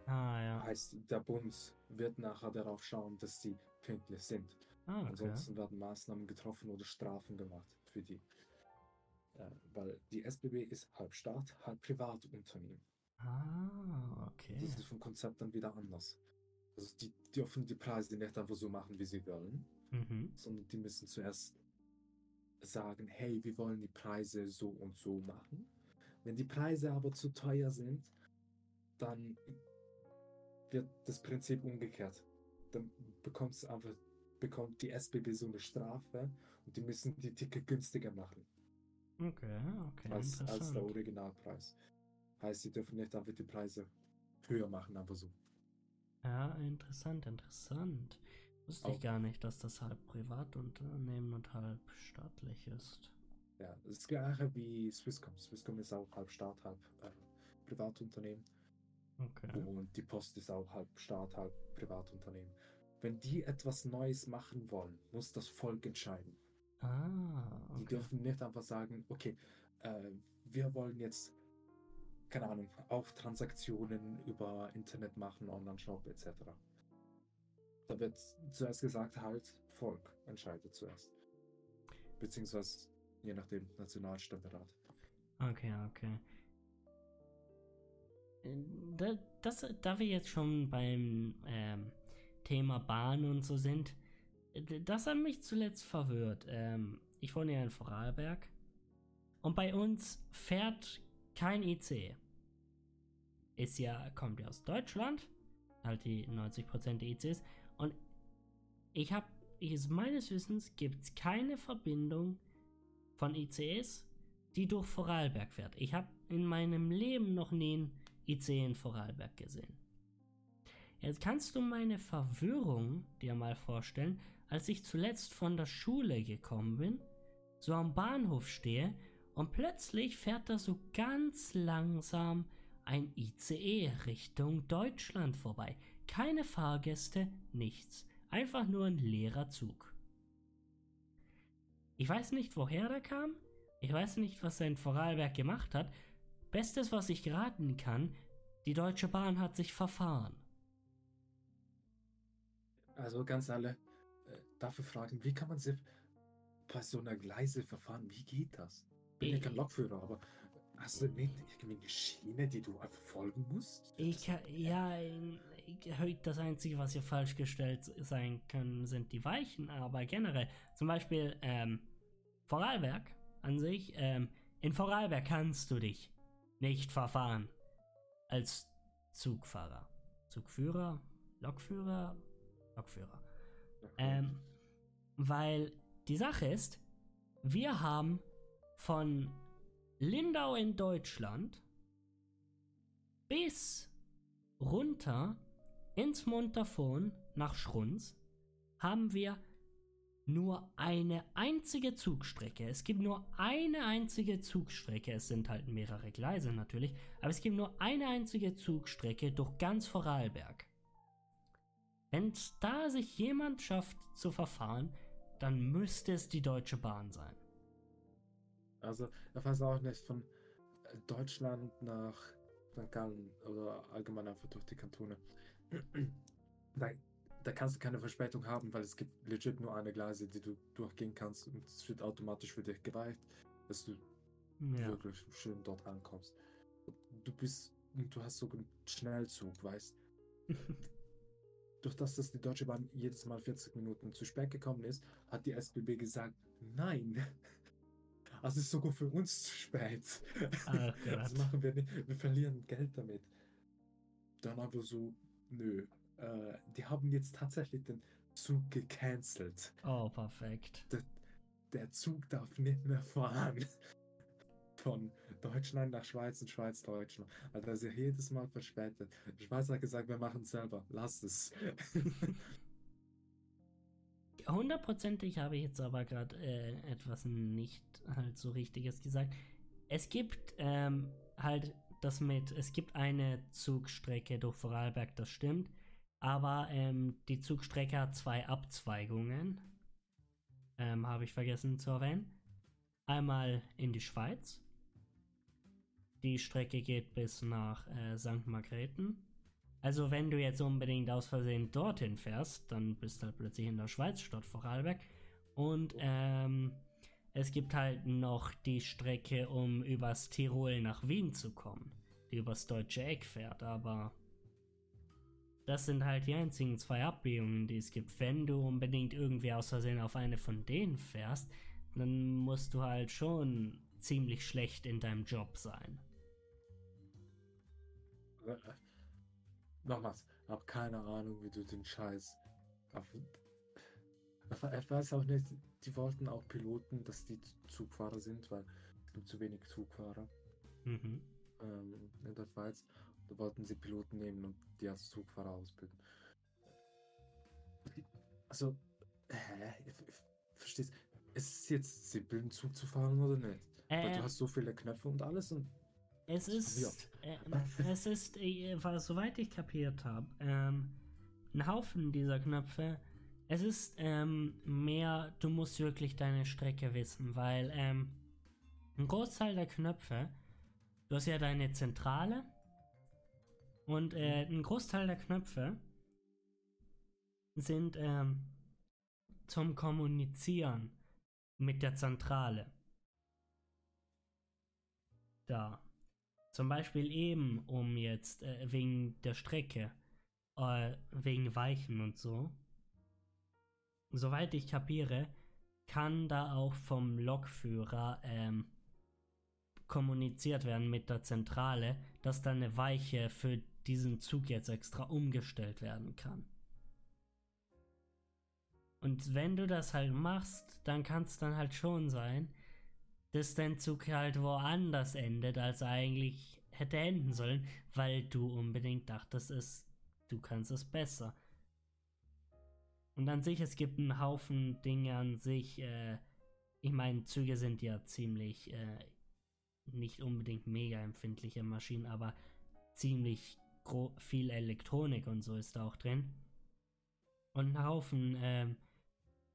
Ah, ja. Heißt, der Bund wird nachher darauf schauen, dass sie pünktlich sind. Ah, okay. Ansonsten werden Maßnahmen getroffen oder Strafen gemacht für die. Äh, weil die SBB ist halb Staat, halb Privatunternehmen. Ah, okay. Das ist vom Konzept dann wieder anders. Also die dürfen die Preise nicht einfach so machen, wie sie wollen, Mhm. sondern die müssen zuerst sagen, hey, wir wollen die Preise so und so machen. Wenn die Preise aber zu teuer sind, dann wird das Prinzip umgekehrt. Dann bekommt's einfach, bekommt die SBB so eine Strafe und die müssen die Ticket günstiger machen Okay, okay. als, als der. Originalpreis. Heißt, sie dürfen nicht einfach die Preise höher machen, aber so. Ja, interessant, interessant. Wusste ich Auch- gar nicht, dass das halb Privatunternehmen und halb staatlich ist. Ja, das ist gleiche wie Swisscom. Swisscom ist auch halb Staat, halb äh, Privatunternehmen. Okay. Und die Post ist auch halb Staat, halb Privatunternehmen. Wenn die etwas Neues machen wollen, muss das Volk entscheiden. Ah, Die okay. dürfen nicht einfach sagen, okay, äh, wir wollen jetzt, keine Ahnung, auch Transaktionen über Internet machen, Online-Shop etc. Da wird zuerst gesagt, halt, Volk entscheidet zuerst. Beziehungsweise, je nachdem, Nationalständerat. Okay, okay. Äh, Da, das, da wir jetzt schon beim ähm, Thema Bahn und so sind, das hat mich zuletzt verwirrt. Ähm, ich wohne ja in Vorarlberg und bei uns fährt kein IC. Ist ja, kommt ja aus Deutschland, halt die 90% der ICs. Und ich habe, meines Wissens gibt es keine Verbindung von ICs, die durch Vorarlberg fährt. Ich habe in meinem Leben noch nie einen IC in Vorarlberg gesehen. Jetzt kannst du meine Verwirrung dir mal vorstellen, als ich zuletzt von der Schule gekommen bin, so am Bahnhof stehe und plötzlich fährt da so ganz langsam ein ICE Richtung Deutschland vorbei. Keine Fahrgäste, nichts. Einfach nur ein leerer Zug. Ich weiß nicht, woher der kam. Ich weiß nicht, was er in Vorarlberg gemacht hat. Bestes, was ich raten kann, die Deutsche Bahn hat sich verfahren. Also ganz alle äh, dafür fragen, wie kann man sich bei so einer Gleise verfahren? Wie geht das? Bin ja kein Ich- Lokführer, aber hast du nicht irgendwie eine Schiene, die du einfach folgen musst? Ich, ja, ich- das Einzige, was hier falsch gestellt sein können, sind die Weichen, aber generell, zum Beispiel, ähm, Vorarlberg an sich, ähm, in Vorarlberg kannst du dich nicht verfahren als Zugfahrer. Zugführer, Lokführer, Lokführer. Ähm, weil die Sache ist, wir haben von Lindau in Deutschland bis runter ins Montafon nach Schrunz haben wir nur eine einzige Zugstrecke. Es gibt nur eine einzige Zugstrecke. Es sind halt mehrere Gleise natürlich, aber es gibt nur eine einzige Zugstrecke durch ganz Vorarlberg. Wenn da sich jemand schafft zu verfahren, dann müsste es die Deutsche Bahn sein. Also, ich weiß auch nicht, von äh, Deutschland nach St. Gallen oder allgemein einfach durch die Kantone. Da, da kannst du keine Verspätung haben, weil es gibt legit nur eine Gleise, die du durchgehen kannst und es wird automatisch für dich geweicht, dass du Ja. wirklich schön dort ankommst. Du bist, du hast so einen Schnellzug, weißt Durch das, dass die Deutsche Bahn jedes Mal 40 Minuten zu spät gekommen ist, hat die SBB gesagt, nein. Also es ist sogar für uns zu spät. Ach das machen wir nicht. Wir verlieren Geld damit. Dann haben wir so, nö. Äh, die haben jetzt tatsächlich den Zug gecancelt. Oh, perfekt. Der Zug darf nicht mehr fahren. Von Deutschland nach Schweiz und Schweiz Deutschland. Also das ist ja jedes Mal verspätet. Die Schweiz hat gesagt, wir machen es selber. Lass es. Hundertprozentig habe ich jetzt aber gerade äh, etwas nicht halt so richtiges gesagt. Es gibt ähm, halt das mit, es gibt eine Zugstrecke durch Vorarlberg, das stimmt. Aber ähm, die Zugstrecke hat zwei Abzweigungen. ähm, habe ich vergessen zu erwähnen. Einmal in die Schweiz. Die Strecke geht bis nach äh, St. Margrethen. Also wenn du jetzt unbedingt aus Versehen dorthin fährst, dann bist du halt plötzlich in der Schweiz statt Vorarlberg. Und ähm, es gibt halt noch die Strecke, um übers Tirol nach Wien zu kommen, die übers deutsche Eck fährt, aber das sind halt die einzigen zwei Abbiegungen, die es gibt. Wenn du unbedingt irgendwie aus Versehen auf eine von denen fährst, dann musst du halt schon ziemlich schlecht in deinem Job sein. Nochmals, hab keine Ahnung, wie du den Scheiß. Ich weiß auch nicht, die wollten auch Piloten, dass die Zugfahrer sind, weil es gibt zu wenig Zugfahrer Mhm. ähm, in der Schweiz. Da wollten sie Piloten nehmen und die als Zugfahrer ausbilden. Also, hä? Ich, ich, verstehst Ist es jetzt simpel, einen Zug zu fahren oder nicht? Weil Äh, du hast so viele Knöpfe und alles und Es ist, äh, es ist, äh, was, soweit ich kapiert habe, ähm, ein Haufen dieser Knöpfe. Es ist ähm, mehr, du musst wirklich deine Strecke wissen, weil ähm, ein Großteil der Knöpfe, du hast ja deine Zentrale und äh, ein Großteil der Knöpfe sind ähm, zum Kommunizieren mit der Zentrale da. Zum Beispiel eben, um jetzt äh, wegen der Strecke, äh, wegen Weichen und so. Soweit ich kapiere, kann da auch vom Lokführer ähm, kommuniziert werden mit der Zentrale, dass da eine Weiche für diesen Zug jetzt extra umgestellt werden kann. Und wenn du das halt machst, dann kann es dann halt schon sein, dass dein Zug halt woanders endet, als er eigentlich hätte enden sollen, weil du unbedingt dachtest, es, du kannst es besser. Und an sich, es gibt einen Haufen Dinge an sich. Äh, ich meine, Züge sind ja ziemlich äh, nicht unbedingt mega empfindliche Maschinen, aber ziemlich viel Elektronik und so ist da auch drin. Und ein Haufen ähm,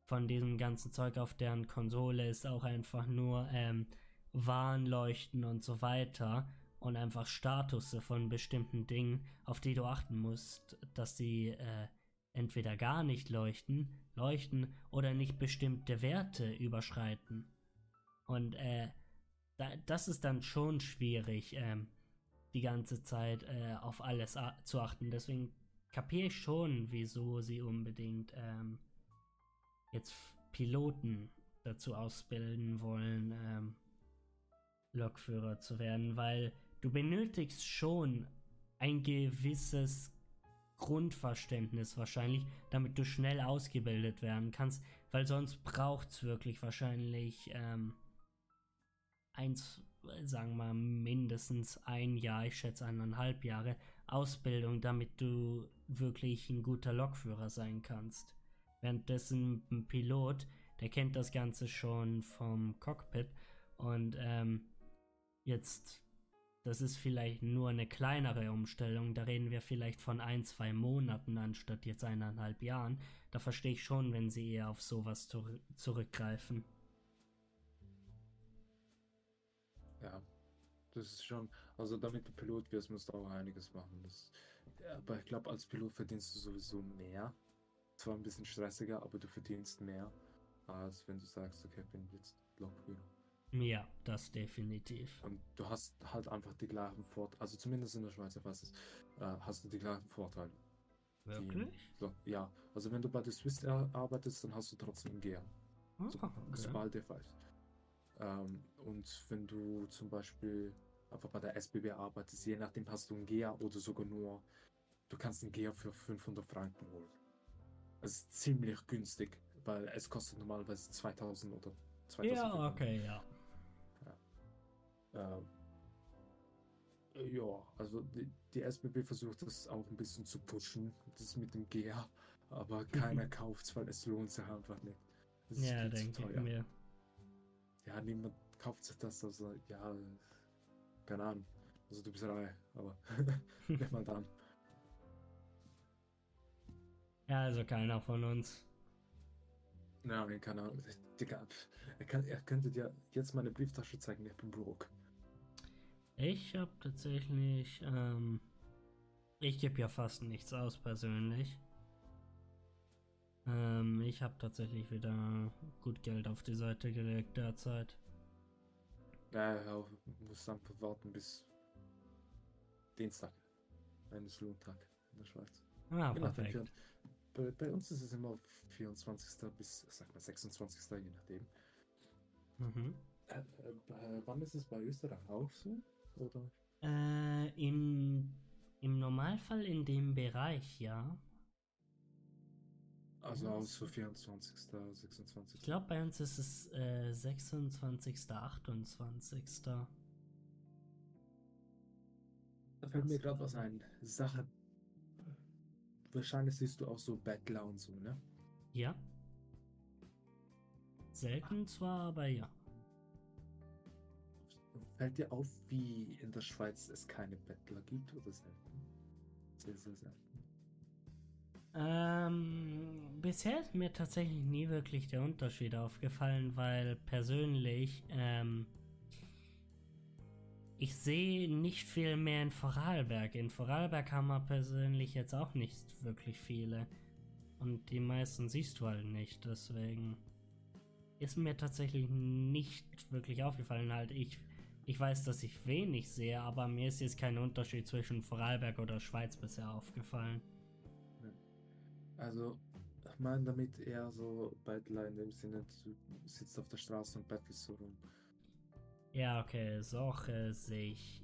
von diesem ganzen Zeug auf deren Konsole ist auch einfach nur ähm, Warnleuchten und so weiter und einfach Statusse von bestimmten Dingen, auf die du achten musst, dass sie äh, entweder gar nicht leuchten, leuchten oder nicht bestimmte Werte überschreiten. Und äh, da, das ist dann schon schwierig, ähm, die ganze Zeit äh, auf alles zu achten. Deswegen kapiere ich schon, wieso sie unbedingt ähm, jetzt Piloten dazu ausbilden wollen, ähm, Lokführer zu werden, weil du benötigst schon ein gewisses Grundverständnis wahrscheinlich, damit du schnell ausgebildet werden kannst, weil sonst braucht es wirklich wahrscheinlich ähm, eins, sagen wir mindestens ein Jahr, ich schätze eineinhalb Jahre Ausbildung, damit du wirklich ein guter Lokführer sein kannst. Währenddessen ein Pilot, der kennt das Ganze schon vom Cockpit und ähm, jetzt, das ist vielleicht nur eine kleinere Umstellung, da reden wir vielleicht von ein, zwei Monaten anstatt jetzt eineinhalb Jahren. Da verstehe ich schon, wenn sie eher auf sowas zur zurückgreifen. Ja, das ist schon, also damit du Pilot wirst, musst du auch einiges machen. Das, aber ich glaube, als Pilot verdienst du sowieso mehr. Zwar ein bisschen stressiger, aber du verdienst mehr, als wenn du sagst, okay, ich bin jetzt Lokführer. Ja, das definitiv. Und du hast halt einfach die gleichen Vorteile, also zumindest in der Schweiz, ich weiß es, äh, hast du die gleichen Vorteile. Wirklich? Die, ja, also wenn du bei der Swiss arbeitest, dann hast du trotzdem GEA. Oh, so, okay. Sobald der weiß. Ähm, und wenn du zum Beispiel einfach bei der SBB arbeitest, je nachdem hast du ein GEA oder sogar nur, du kannst ein GEA für 500 Franken holen. Das ist ziemlich günstig, weil es kostet normalerweise 2000 oder 2000. Ja, okay, ja. Ähm, ja, also die, die SBB versucht das auch ein bisschen zu pushen, das mit dem GEA, aber keiner kauft es, weil es lohnt sich einfach nicht. Das ist Ja, denke ich mir. Ja, niemand kauft sich das, also ja, keine Ahnung. Also du bist reich, aber nicht mal dann. Ja, also keiner von uns. Nein, keine Ahnung. Digga, er, kann, er könnte dir jetzt meine Brieftasche zeigen, ich bin broke. Ich habe tatsächlich, ähm, ich gebe ja fast nichts aus persönlich. Ähm, ich habe tatsächlich wieder gut Geld auf die Seite gelegt derzeit. Ja, ja, muss einfach warten bis Dienstag. Ein ist Lohntag in der Schweiz. Ah, nachdem, perfekt. Bei, bei uns ist es immer 24. bis, sag mal, 26. je nachdem. Mhm. Äh, äh, wann ist es bei Österreich auch so? Oder? Äh, im, im Normalfall in dem Bereich, ja. Also auch so 24. 26. Ich glaube, bei uns ist es äh, 26., 28. Da fällt mir gerade was ein. Sache. Wahrscheinlich siehst du auch so Bettler und so, ne? Ja. Selten zwar, aber ja. Fällt dir auf, wie in der Schweiz es keine Bettler gibt oder selten? Sehr, sehr selten. Ähm, bisher ist mir tatsächlich nie wirklich der Unterschied aufgefallen, weil persönlich, ähm, ich sehe nicht viel mehr in Vorarlberg. In Vorarlberg haben wir persönlich jetzt auch nicht wirklich viele. Und die meisten siehst du halt nicht, deswegen ist mir tatsächlich nicht wirklich aufgefallen. Halt, ich, ich weiß, dass ich wenig sehe, aber mir ist jetzt kein Unterschied zwischen Vorarlberg oder Schweiz bisher aufgefallen. Also, ich meine damit eher so Bettler in dem Sinne, du sitzt auf der Straße und bettelst so rum. Ja, okay, solche sehe ich.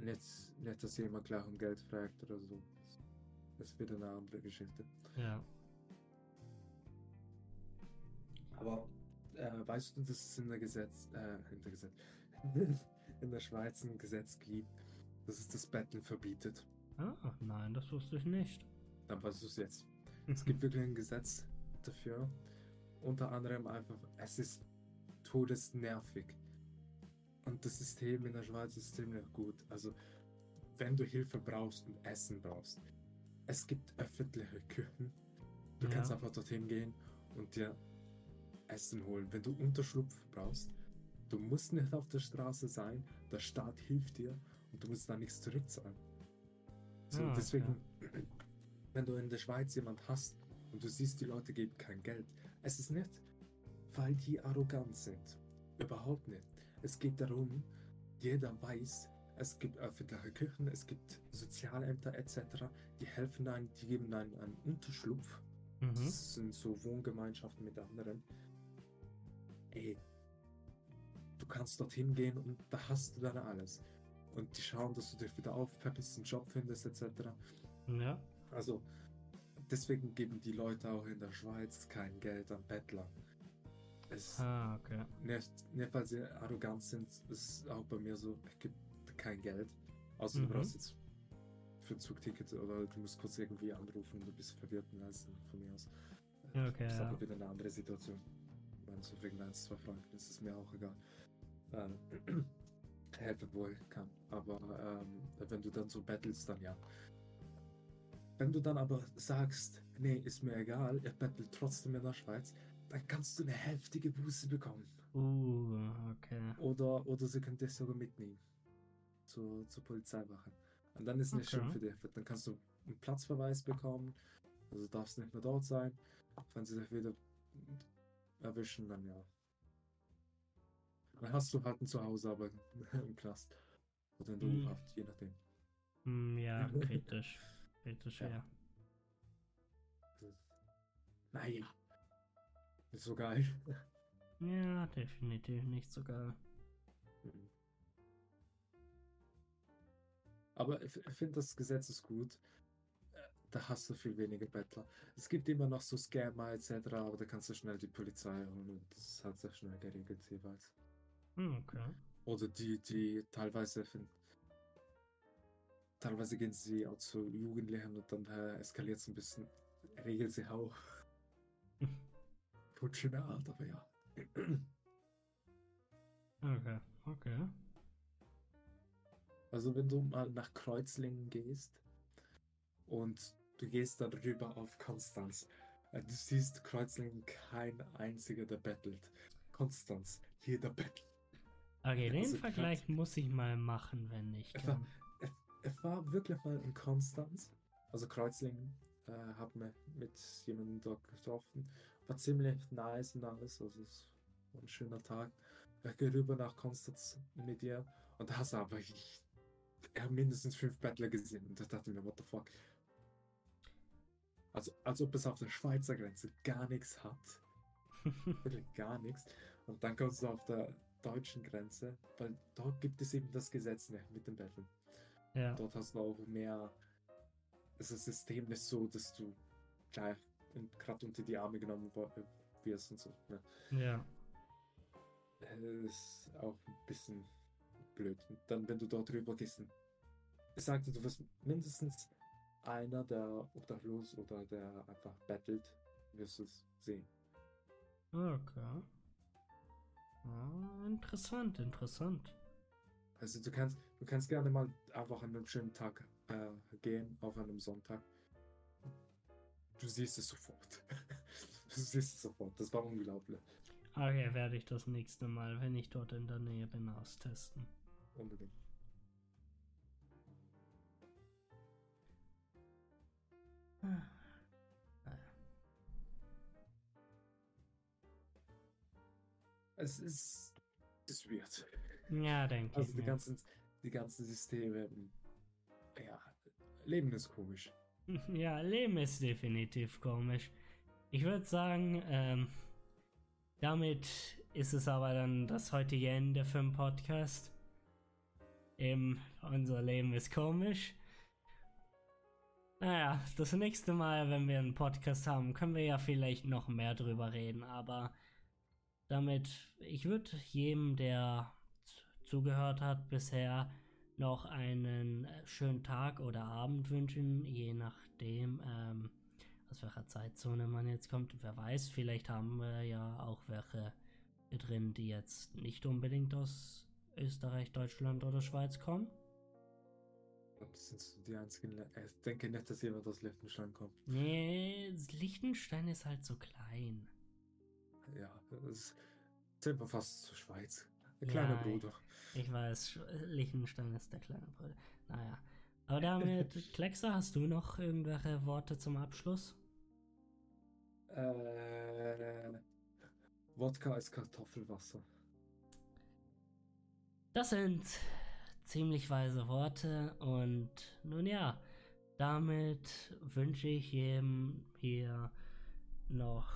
Nicht, nicht, dass jemand gleich um Geld fragt oder so. Das wieder eine andere Geschichte. Ja. Aber äh, weißt du, dass es in der Gesetz, äh, in der Gesetz, in der Schweiz ein Gesetz gibt, dass es das Betteln verbietet? Ah, nein, das wusste ich nicht. Dann weißt du es jetzt. Es gibt wirklich ein Gesetz dafür. Unter anderem einfach, es ist todesnervig. Und das System in der Schweiz ist ziemlich gut. Also, wenn du Hilfe brauchst und Essen brauchst, es gibt öffentliche Küchen. Du Ja. kannst einfach dorthin gehen und dir Essen holen. Wenn du Unterschlupf brauchst, du musst nicht auf der Straße sein, der Staat hilft dir und du musst da nichts zurückzahlen. So, Ah, okay. deswegen, wenn du in der Schweiz jemand hast und du siehst, die Leute geben kein Geld, es ist nicht, weil die arrogant sind. Überhaupt nicht. Es geht darum, jeder weiß, es gibt öffentliche Küchen, es gibt Sozialämter etc., die helfen einem, die geben einem einen Unterschlupf. Mhm. Das sind so Wohngemeinschaften mit anderen. Ey, du kannst dorthin gehen und da hast du dann alles. Und die schauen, dass du dich wieder aufpeppelst, einen Job findest etc. Ja. Also, deswegen geben die Leute auch in der Schweiz kein Geld an Bettler. Es, Ah, okay. nicht, nicht, weil sie arrogant sind, ist auch bei mir so, es gibt kein Geld. Außer Mhm. du brauchst jetzt für ein Zugticket oder du musst kurz irgendwie anrufen und du bist verwirrt alles von mir aus. Okay, Das ist ja. aber wieder eine andere Situation. Ich meine, so wegen 1, 2 Franken, das ist mir auch egal. Ähm, helfe, wo ich kann. Aber ähm, wenn du dann so battlest, dann ja. Wenn du dann aber sagst, nee, ist mir egal, ich battle trotzdem in der Schweiz, dann kannst du eine heftige Buße bekommen. Uh, okay. Oder, oder sie können dich sogar mitnehmen. Zur, zur Polizeiwache. Und dann ist es nicht schön Okay. für dich. Dann kannst du einen Platzverweis bekommen. Also darfst nicht mehr dort sein. Wenn sie dich wieder erwischen, dann ja. Dann hast du halt ein Zuhause, aber im Knast. Oder in der. U-Haft, je nachdem. Hm, ja, kritisch. Kritisch, Ja. ja. Nein. Nicht so geil. Ja, definitiv nicht so geil. Aber ich finde, das Gesetz ist gut. Äh, Da hast du viel weniger Bettler. Es gibt immer noch so Scammer etc., aber da kannst du schnell die Polizei holen und das halt sehr schnell geregelt jeweils. Hm, okay. Oder die, die teilweise find, teilweise gehen sie auch zu Jugendlichen und dann äh, eskaliert es ein bisschen, regelt sie auch. Futschene Art, aber ja. Okay, okay. Also wenn du mal nach Kreuzlingen gehst und du gehst dann rüber auf Konstanz, Äh, Du siehst Kreuzlingen kein einziger, der bettelt. Konstanz, jeder bettelt. Okay, den Also Vergleich muss ich mal machen, wenn ich Es war, kann. es, es war wirklich mal in Konstanz, also Kreuzlingen, äh, mir mit jemandem dort getroffen. War ziemlich nice und alles, also es war ein schöner Tag. Ich gehe rüber nach Konstanz mit ihr und da hast du aber ich, ich mindestens fünf Bettler gesehen und da dachte ich mir, what the fuck. Also, als ob es auf der Schweizer Grenze gar nichts hat. Wirklich gar nichts. Und dann kommst du auf der deutschen Grenze, weil dort gibt es eben das Gesetz nicht mit den Betteln. ja. Dort hast du auch mehr. Das System ist so, dass du gleich gerade unter die Arme genommen wo- wirst und so. Ne? Ja. Äh, ist auch ein bisschen blöd. Und dann, wenn du dort rüber gehst, ich sagte, du wirst mindestens einer, der obdachlos oder der einfach bettelt, wirst du es sehen. Okay. Ah, interessant, interessant. Also du kannst, du kannst gerne mal einfach an einem schönen Tag äh, gehen, auf einem Sonntag. Du siehst es sofort. du siehst es sofort. Das war unglaublich. Okay, werde ich das nächste Mal, wenn ich dort in der Nähe bin, austesten. Unbedingt. Ah. Es ist, ist weird. Ja, denke Also ich die mir. ganzen, die ganzen Systeme, ja, Leben ist komisch. Ja, Leben ist definitiv komisch. Ich würde sagen, ähm, damit ist es aber dann das heutige Ende für den Podcast. Eben, unser Leben ist komisch. Naja, das nächste Mal, wenn wir einen Podcast haben, können wir ja vielleicht noch mehr drüber reden, aber damit, ich würde jedem, der zugehört hat bisher, noch einen äh, schönen Tag oder Abend wünschen, je nachdem, ähm, aus welcher Zeitzone man jetzt kommt. Wer weiß, vielleicht haben wir ja auch welche drin, die jetzt nicht unbedingt aus Österreich, Deutschland oder Schweiz kommen. Das sind so die einzigen. Le- Ich denke nicht, dass jemand aus Liechtenstein kommt. Nee, Liechtenstein ist halt so klein. Ja, das sind wir fast zur Schweiz. Ein kleiner Ja, Bruder. Ich weiß, Sch- Liechtenstein ist der kleine Bruder. Naja. Aber damit, Kleckser, hast du noch irgendwelche Worte zum Abschluss? Äh, Wodka ist Kartoffelwasser. Das sind ziemlich weise Worte und nun ja, damit wünsche ich jedem hier noch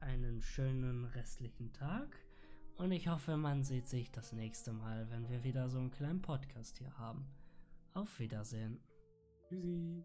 einen schönen restlichen Tag und ich hoffe, man sieht sich das nächste Mal, wenn wir wieder so einen kleinen Podcast hier haben. Auf Wiedersehen. Tschüssi.